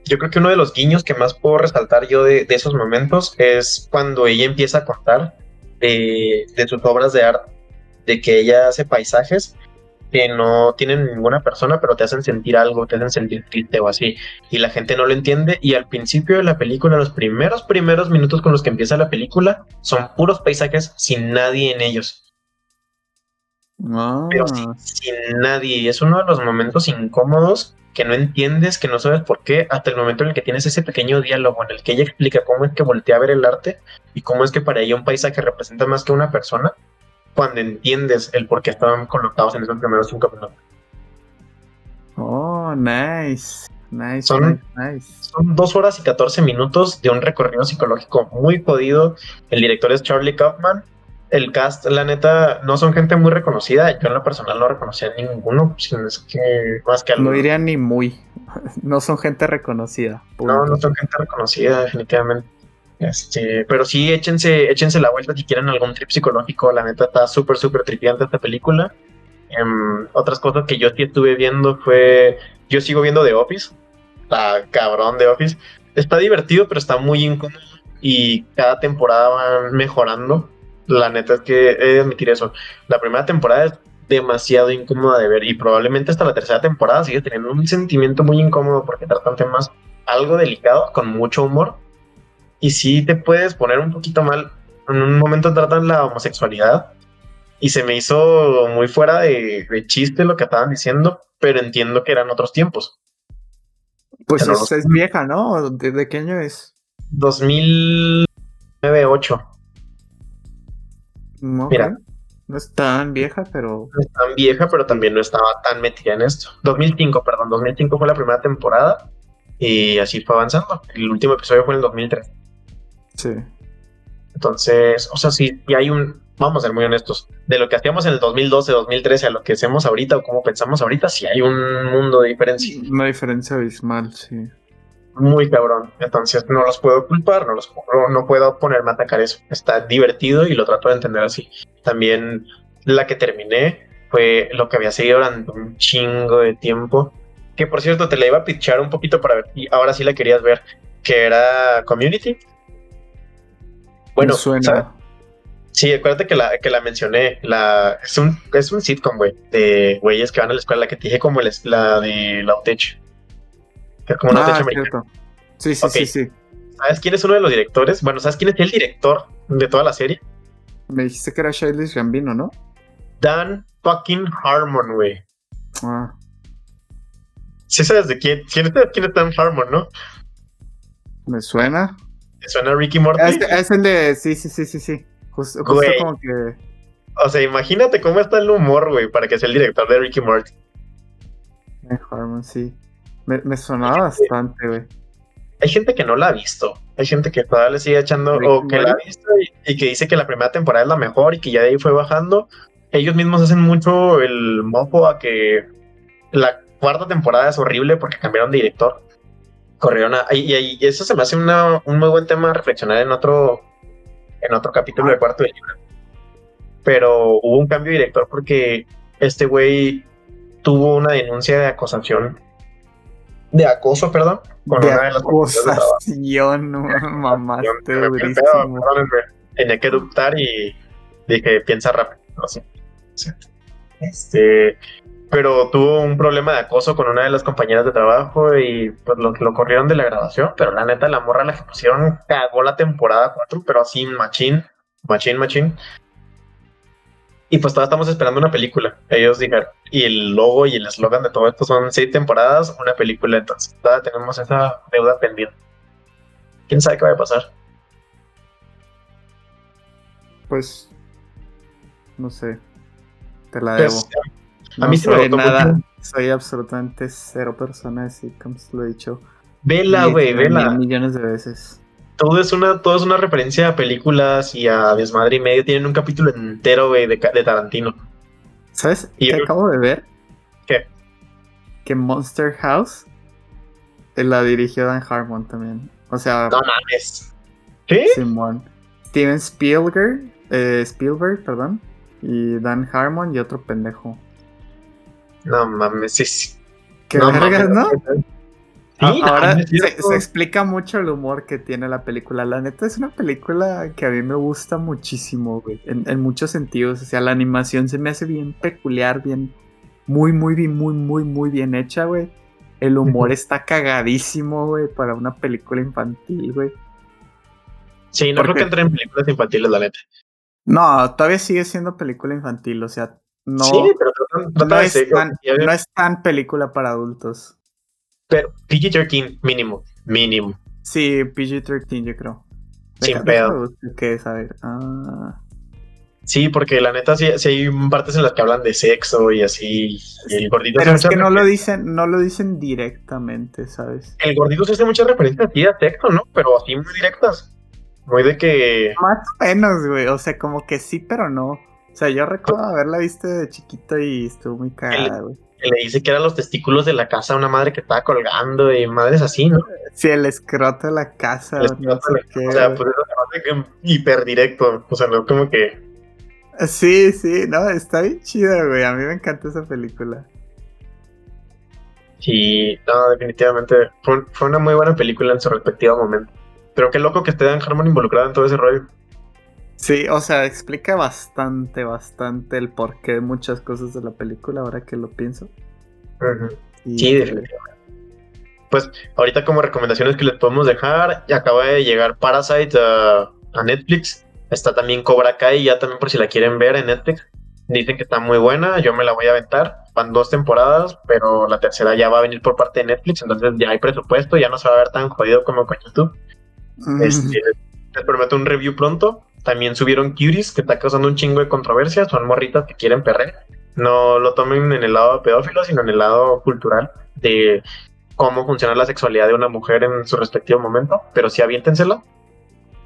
yo creo que uno de los guiños que más puedo resaltar yo de, esos momentos es cuando ella empieza a contar de, sus obras de arte, de que ella hace paisajes que no tienen ninguna persona, pero te hacen sentir algo, te hacen sentir triste o así, y la gente no lo entiende, y al principio de la película, los primeros, primeros minutos con los que empieza la película, son puros paisajes sin nadie en ellos. Pero ah. sin nadie, y es uno de los momentos incómodos que no entiendes, que no sabes por qué, hasta el momento en el que tienes ese pequeño diálogo en el que ella explica cómo es que voltea a ver el arte y cómo es que para ella un paisaje representa más que una persona, cuando entiendes el por qué estaban colocados en esos primeros cinco minutos. Oh, nice. Nice, son, nice, son dos horas y catorce minutos de un recorrido psicológico muy jodido. El director es Charlie Kaufman el cast, la neta, no son gente muy reconocida. Yo en lo personal no reconocía a ninguno, es que más que No diría ni muy. <laughs> No son gente reconocida. No, no son gente reconocida, definitivamente. Este, pero sí, échense, échense la vuelta si quieren algún trip psicológico. La neta está súper, súper tripiante esta película. Em, otras cosas que yo sí estuve viendo fue. Yo sigo viendo The Office. Está cabrón The Office. Está divertido, pero está muy incómodo. Y cada temporada van mejorando la neta es que he de admitir eso. La primera temporada es demasiado incómoda de ver y probablemente hasta la tercera temporada sigue teniendo un sentimiento muy incómodo porque tratan temas algo delicado con mucho humor y sí te puedes poner un poquito mal. En un momento tratan la homosexualidad y se me hizo muy fuera de, chiste lo que estaban diciendo, pero entiendo que eran otros tiempos. Pues es, vieja, ¿no? ¿De, qué año es? 2009-8. Mira. No es tan vieja, pero. No es tan vieja, pero también no estaba tan metida en esto. 2005, perdón. 2005 fue la primera temporada y así fue avanzando. El último episodio fue en el 2003. Sí. Entonces, o sea, sí, y hay un. vamos a ser muy honestos, de lo que hacíamos en el 2012, 2013 a lo que hacemos ahorita o como pensamos ahorita, sí hay un mundo de diferencia. Una diferencia abismal, sí. Muy cabrón. Entonces no los puedo culpar, no los no puedo ponerme a atacar eso. Está divertido y lo trato de entender así. También la que terminé fue lo que había seguido durante un chingo de tiempo. Que por cierto, te la iba a pitchar un poquito para ver y ahora sí la querías ver. Que era Community. Bueno, suena. Sí, acuérdate que la, que la mencioné. La, es, un, es un sitcom, güey, de güeyes que van a la escuela, la que te dije como la de la UTECH. <laughs> Como la ah, Sí, sí, sí, sí. ¿Sabes quién es uno de los directores? Bueno, ¿sabes quién es el director de toda la serie? Me dijiste que era Childish Gambino, ¿no? Dan fucking Harmon, güey. Ah. Sí sabes de quién, quién es, quién es Dan Harmon, ¿no? Me suena. ¿Me suena Ricky Morty? Es, es el de... Sí, sí, sí, sí, sí. Justo, como que. O sea, imagínate cómo está el humor, güey, para que sea el director de Ricky Morty. Harmon, sí. Me, sonaba bastante, güey. Hay gente que no la ha visto. Hay gente que todavía le sigue echando. o que la ha visto y, que dice que la primera temporada es la mejor y que ya de ahí fue bajando. Ellos mismos hacen mucho el mopo a que la cuarta temporada es horrible porque cambiaron de director. Corrieron a. Y, y, eso se me hace una, un muy buen tema a reflexionar en otro en otro capítulo de cuarto de libro. Pero hubo un cambio de director porque este güey tuvo una denuncia de acusación, de acoso, perdón, con de una de las acusación, <laughs> mamá, Tenía que adoptar y dije, piensa rápido, Este, pero tuvo un problema de acoso con una de las compañeras de trabajo y pues lo, lo corrieron de la grabación, pero la neta la morra la que pusieron cagó la temporada 4, pero así machín, machín, machín. Y pues todavía estamos esperando una película. Ellos dijeron, y el logo y el eslogan de todo esto son seis temporadas, una película, entonces todavía tenemos esa deuda pendiente. ¿Quién sabe qué va a pasar? Pues, no sé, te la debo. Pues, a mí soy nada, soy absolutamente cero persona de sitcoms, lo he dicho. Vela, güey, vela. Millones de veces. Todo es una, todo es una referencia a películas y a desmadre y medio. Tienen un capítulo entero, güey, de, Tarantino. ¿Sabes? ¿Qué acabo de ver? ¿Qué? Que Monster House la dirigió Dan Harmon también. O sea. No mames. ¿Qué? Simón. Steven Spielberg, eh, Spielberg, perdón. Y Dan Harmon y otro pendejo. No mames, sí. ¿Qué no, vergas, no? Ahora se, explica mucho el humor que tiene la película. La neta es una película que a mí me gusta muchísimo, güey. En, muchos sentidos. O sea, la animación se me hace bien peculiar, bien. Muy, muy, bien, muy, muy, muy bien hecha, güey. El humor está cagadísimo, güey, para una película infantil, güey. Sí, no creo que entre en películas infantiles, la neta. No, todavía sigue siendo película infantil, o sea, no, no, es tan, película para adultos. Pero PG-13 mínimo, mínimo. Sí, PG-13 yo creo. Sin pedo. ¿Qué saber? Ah. Sí, porque la neta sí, hay partes en las que hablan de sexo y así. el gordito Pero es que no lo dicen, no lo dicen directamente, ¿sabes? El gordito se hace muchas referencias así a texto, ¿no? Pero así muy directas. Muy de que. Más o menos, güey. O sea, como que sí, pero no. O sea, yo recuerdo haberla visto de chiquito y estuvo muy cagada, güey. Le dice que eran los testículos de la casa una madre que estaba colgando y madres así, ¿no? Sí, el escroto de la casa. no sé O sea, pues es hiper directo. O sea, no como que. Sí, sí, no, está bien chida, güey. A mí me encanta esa película. Sí, no, definitivamente. Fue, fue una muy buena película en su respectivo momento. Pero qué loco que esté Dan Harmon involucrado en todo ese rollo. Sí, o sea, explica bastante, bastante el porqué de muchas cosas de la película, ahora que lo pienso. sí, definitivamente. Pues ahorita como recomendaciones que les podemos dejar, ya acaba de llegar Parasite a, Netflix. Está también Cobra Kai, ya también por si la quieren ver en Netflix. Dicen que está muy buena, yo me la voy a aventar. Van dos temporadas, pero la tercera ya va a venir por parte de Netflix, entonces ya hay presupuesto, ya no se va a ver tan jodido como con YouTube. Este, les prometo un review pronto. También subieron Cuties, que está causando un chingo de controversia. Son morritas que quieren perder. No lo tomen en el lado pedófilo, sino en el lado cultural de cómo funciona la sexualidad de una mujer en su respectivo momento. Pero sí aviéntensela.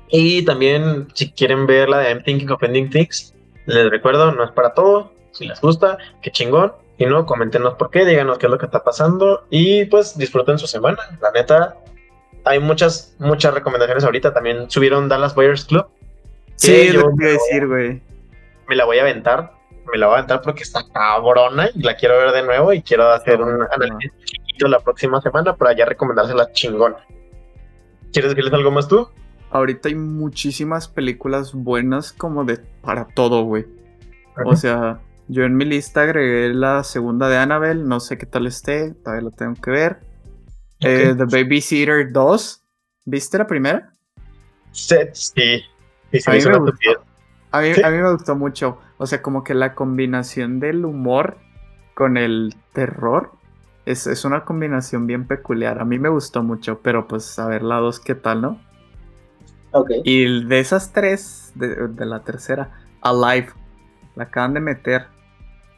Y también, si quieren ver la de I'm Thinking of Ending Things, Les recuerdo, no es para todo. Si les gusta, qué chingón. Si no, coméntenos por qué, díganos qué es lo que está pasando y pues disfruten su semana. La neta, hay muchas, muchas recomendaciones ahorita. También subieron Dallas Buyers Club. Sí, lo que decir, güey. Me la voy a aventar. Me la voy a aventar porque está cabrona y la quiero ver de nuevo y quiero hacer un análisis chiquito la próxima semana para ya recomendársela chingona. ¿Quieres decirles algo más tú? Ahorita hay muchísimas películas buenas como de para todo, güey. O sea, yo en mi lista agregué la segunda de Annabelle, no sé qué tal esté, todavía lo tengo que ver. Eh, The Babysitter 2, ¿viste la primera? Sí, sí. A, mí me gustó. A, mí, me gustó mucho. O sea, como que la combinación del humor con el terror es, es, una combinación bien peculiar. A mí me gustó mucho, pero pues a ver la 2 qué tal, ¿no? Ok. Y de esas tres, de, de la tercera, Alive, la acaban de meter.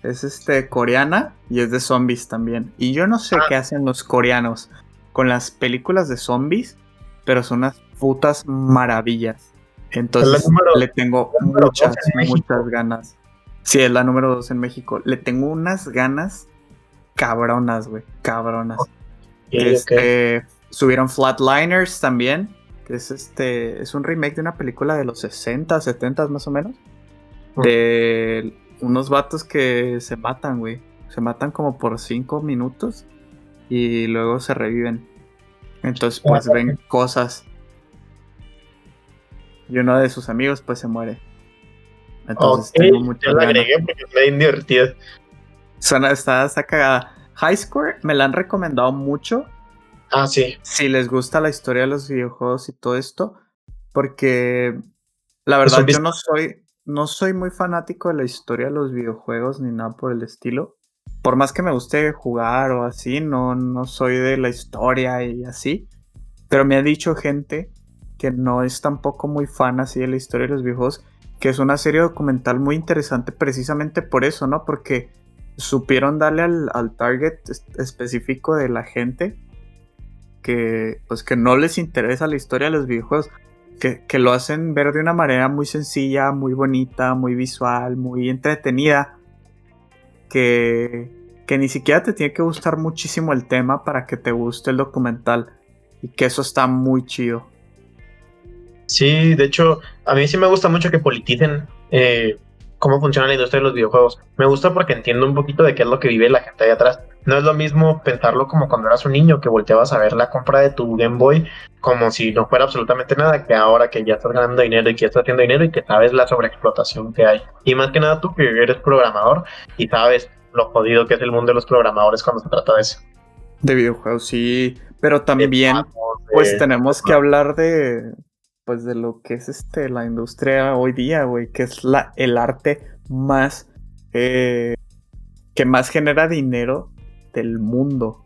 Es este coreana y es de zombies también. Y yo no sé ah. qué hacen los coreanos con las películas de zombies, pero son unas putas maravillas. Entonces le tengo muchas, muchas ganas. Sí, es la número dos en México. Le tengo unas ganas cabronas, güey. Cabronas. este, Subieron Flatliners también. Que es este. Es un remake de una película de los 60, 70 más o menos. De unos vatos que se matan, güey. Se matan como por 5 minutos. Y luego se reviven. Entonces, pues ven cosas. Y uno de sus amigos, pues se muere. Entonces, tengo mucho. Yo la agregué porque es bien divertida. Suena, está, está cagada. High Score me la han recomendado mucho. Ah, sí. Si les gusta la historia de los videojuegos y todo esto. Porque la verdad, yo no soy, no soy muy fanático de la historia de los videojuegos ni nada por el estilo. Por más que me guste jugar o así, no, no soy de la historia y así. Pero me ha dicho gente que no es tampoco muy fan así de la historia de los videojuegos, que es una serie documental muy interesante precisamente por eso, ¿no? Porque supieron darle al, target específico de la gente que pues que no les interesa la historia de los videojuegos, que, que, lo hacen ver de una manera muy sencilla, muy bonita, muy visual, muy entretenida, que, que ni siquiera te tiene que gustar muchísimo el tema para que te guste el documental y que eso está muy chido. Sí, de hecho, a mí sí me gusta mucho que politicen eh, cómo funciona la industria de los videojuegos. Me gusta porque entiendo un poquito de qué es lo que vive la gente ahí atrás. No es lo mismo pensarlo como cuando eras un niño que volteabas a ver la compra de tu Game Boy como si no fuera absolutamente nada, que ahora que ya estás ganando dinero y que ya estás haciendo dinero y que sabes la sobreexplotación que hay. Y más que nada tú que eres programador y sabes lo jodido que es el mundo de los programadores cuando se trata de eso. De videojuegos, sí, pero también pues tenemos que hablar de pues de lo que es este la industria hoy día, güey, que es la, el arte más eh, que más genera dinero del mundo.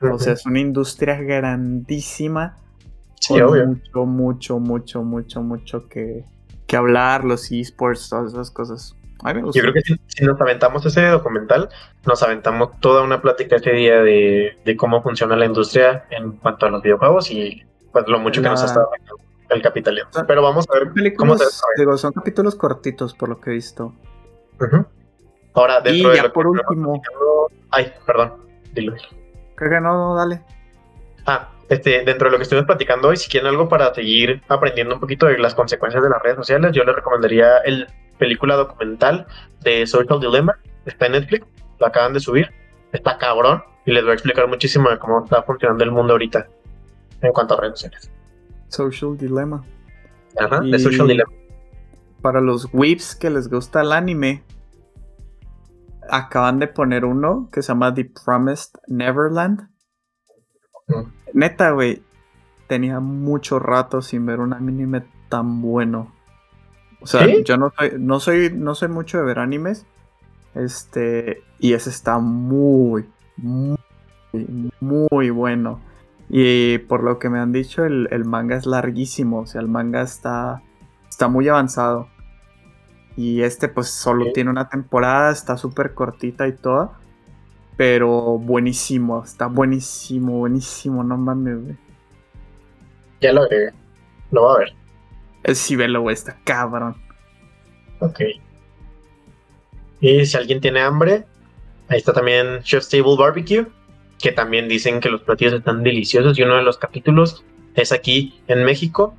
O sea, es una industria grandísima. Sí, obvio. Mucho, mucho, mucho, mucho, mucho que, que hablar, los esports, todas esas cosas. Yo creo que si, nos aventamos ese documental, nos aventamos toda una plática ese día de, de, cómo funciona la industria en cuanto a los videojuegos y pues lo mucho que nos ha estado el capitalismo. Pero vamos a ver cómo se digo, Son capítulos cortitos por lo que he visto. Ahora, dentro y ya por último. Ay, perdón, dilo. Creo que no, dale. Ah, este, dentro de lo que estuvimos platicando hoy, si quieren algo para seguir aprendiendo un poquito de las consecuencias de las redes sociales, yo les recomendaría el película documental de Social Dilemma, está en Netflix, lo acaban de subir, está cabrón y les voy a explicar muchísimo de cómo está funcionando el mundo ahorita en cuanto a redes sociales. Social Dilemma. Ajá, de Social Dilemma. Para los whips que les gusta el anime, acaban de poner uno que se llama The Promised Neverland. Neta, güey, tenía mucho rato sin ver un anime tan bueno. O sea, yo no soy, no soy, no soy mucho de ver animes. Este, y ese está muy, muy, muy bueno. Y por lo que me han dicho, el, manga es larguísimo. O sea, el manga está, está muy avanzado. Y este pues solo tiene una temporada, está súper cortita y toda. Pero buenísimo, está buenísimo, buenísimo, no mames, güey. Ya lo agregué. Lo va a ver. El velo, güey, está cabrón. Ok. Y si alguien tiene hambre, ahí está también Chef's Table Barbecue, que también dicen que los platillos están deliciosos. Y uno de los capítulos es aquí en México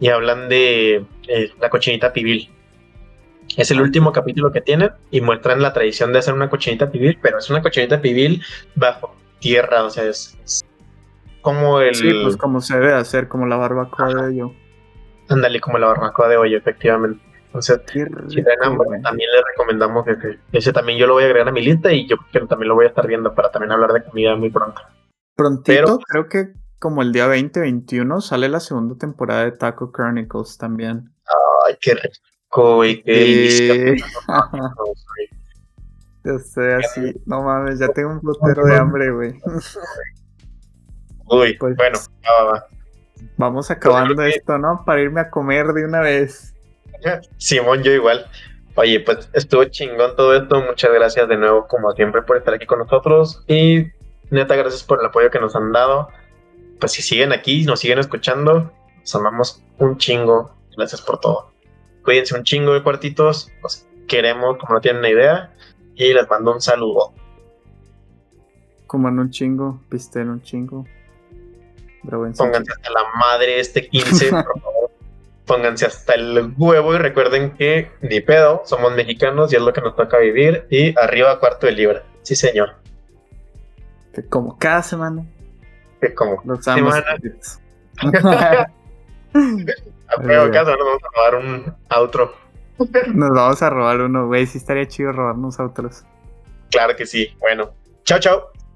y hablan de eh, la cochinita pibil. Es el último capítulo que tienen y muestran la tradición de hacer una cochinita pibil, pero es una cochinita pibil bajo tierra, o sea, es, como el... Sí, pues como se debe hacer, como la barbacoa de hoyo. Ándale, como la barbacoa de hoyo, efectivamente. Entonces, si también les recomendamos que, ese también yo lo voy a agregar a mi lista y yo creo que también lo voy a estar viendo para también hablar de comida muy pronto. Prontito, creo que como el día 2021 sale la segunda temporada de Taco Chronicles también. Ay, qué rico y qué <laughs> <laughs> Yo sé, así, no mames, ya tengo un flotero de hambre, güey. Uy, pues, bueno, va, va. Vamos acabando esto, ¿no? Para irme a comer de una vez. <laughs> Simón, yo igual. Oye, pues estuvo chingón todo esto. Muchas gracias de nuevo, como siempre, por estar aquí con nosotros. Y neta, gracias por el apoyo que nos han dado. Pues si siguen aquí, nos siguen escuchando, nos amamos un chingo. Gracias por todo. Cuídense un chingo de cuartitos. Los queremos, como no tienen ni idea. Y les mando un saludo. Coman un chingo, pisten un chingo. Pónganse hasta la madre este 15, <laughs> por favor pónganse hasta el huevo y recuerden que ni pedo, somos mexicanos y es lo que nos toca vivir. Y arriba cuarto de libra. Sí, señor. Que como cada semana. Que como <laughs> cada semana. a nos vamos a robar un outro. Nos vamos a robar uno, güey. Sí estaría chido robarnos otros. Claro que sí. Bueno, chao, chao.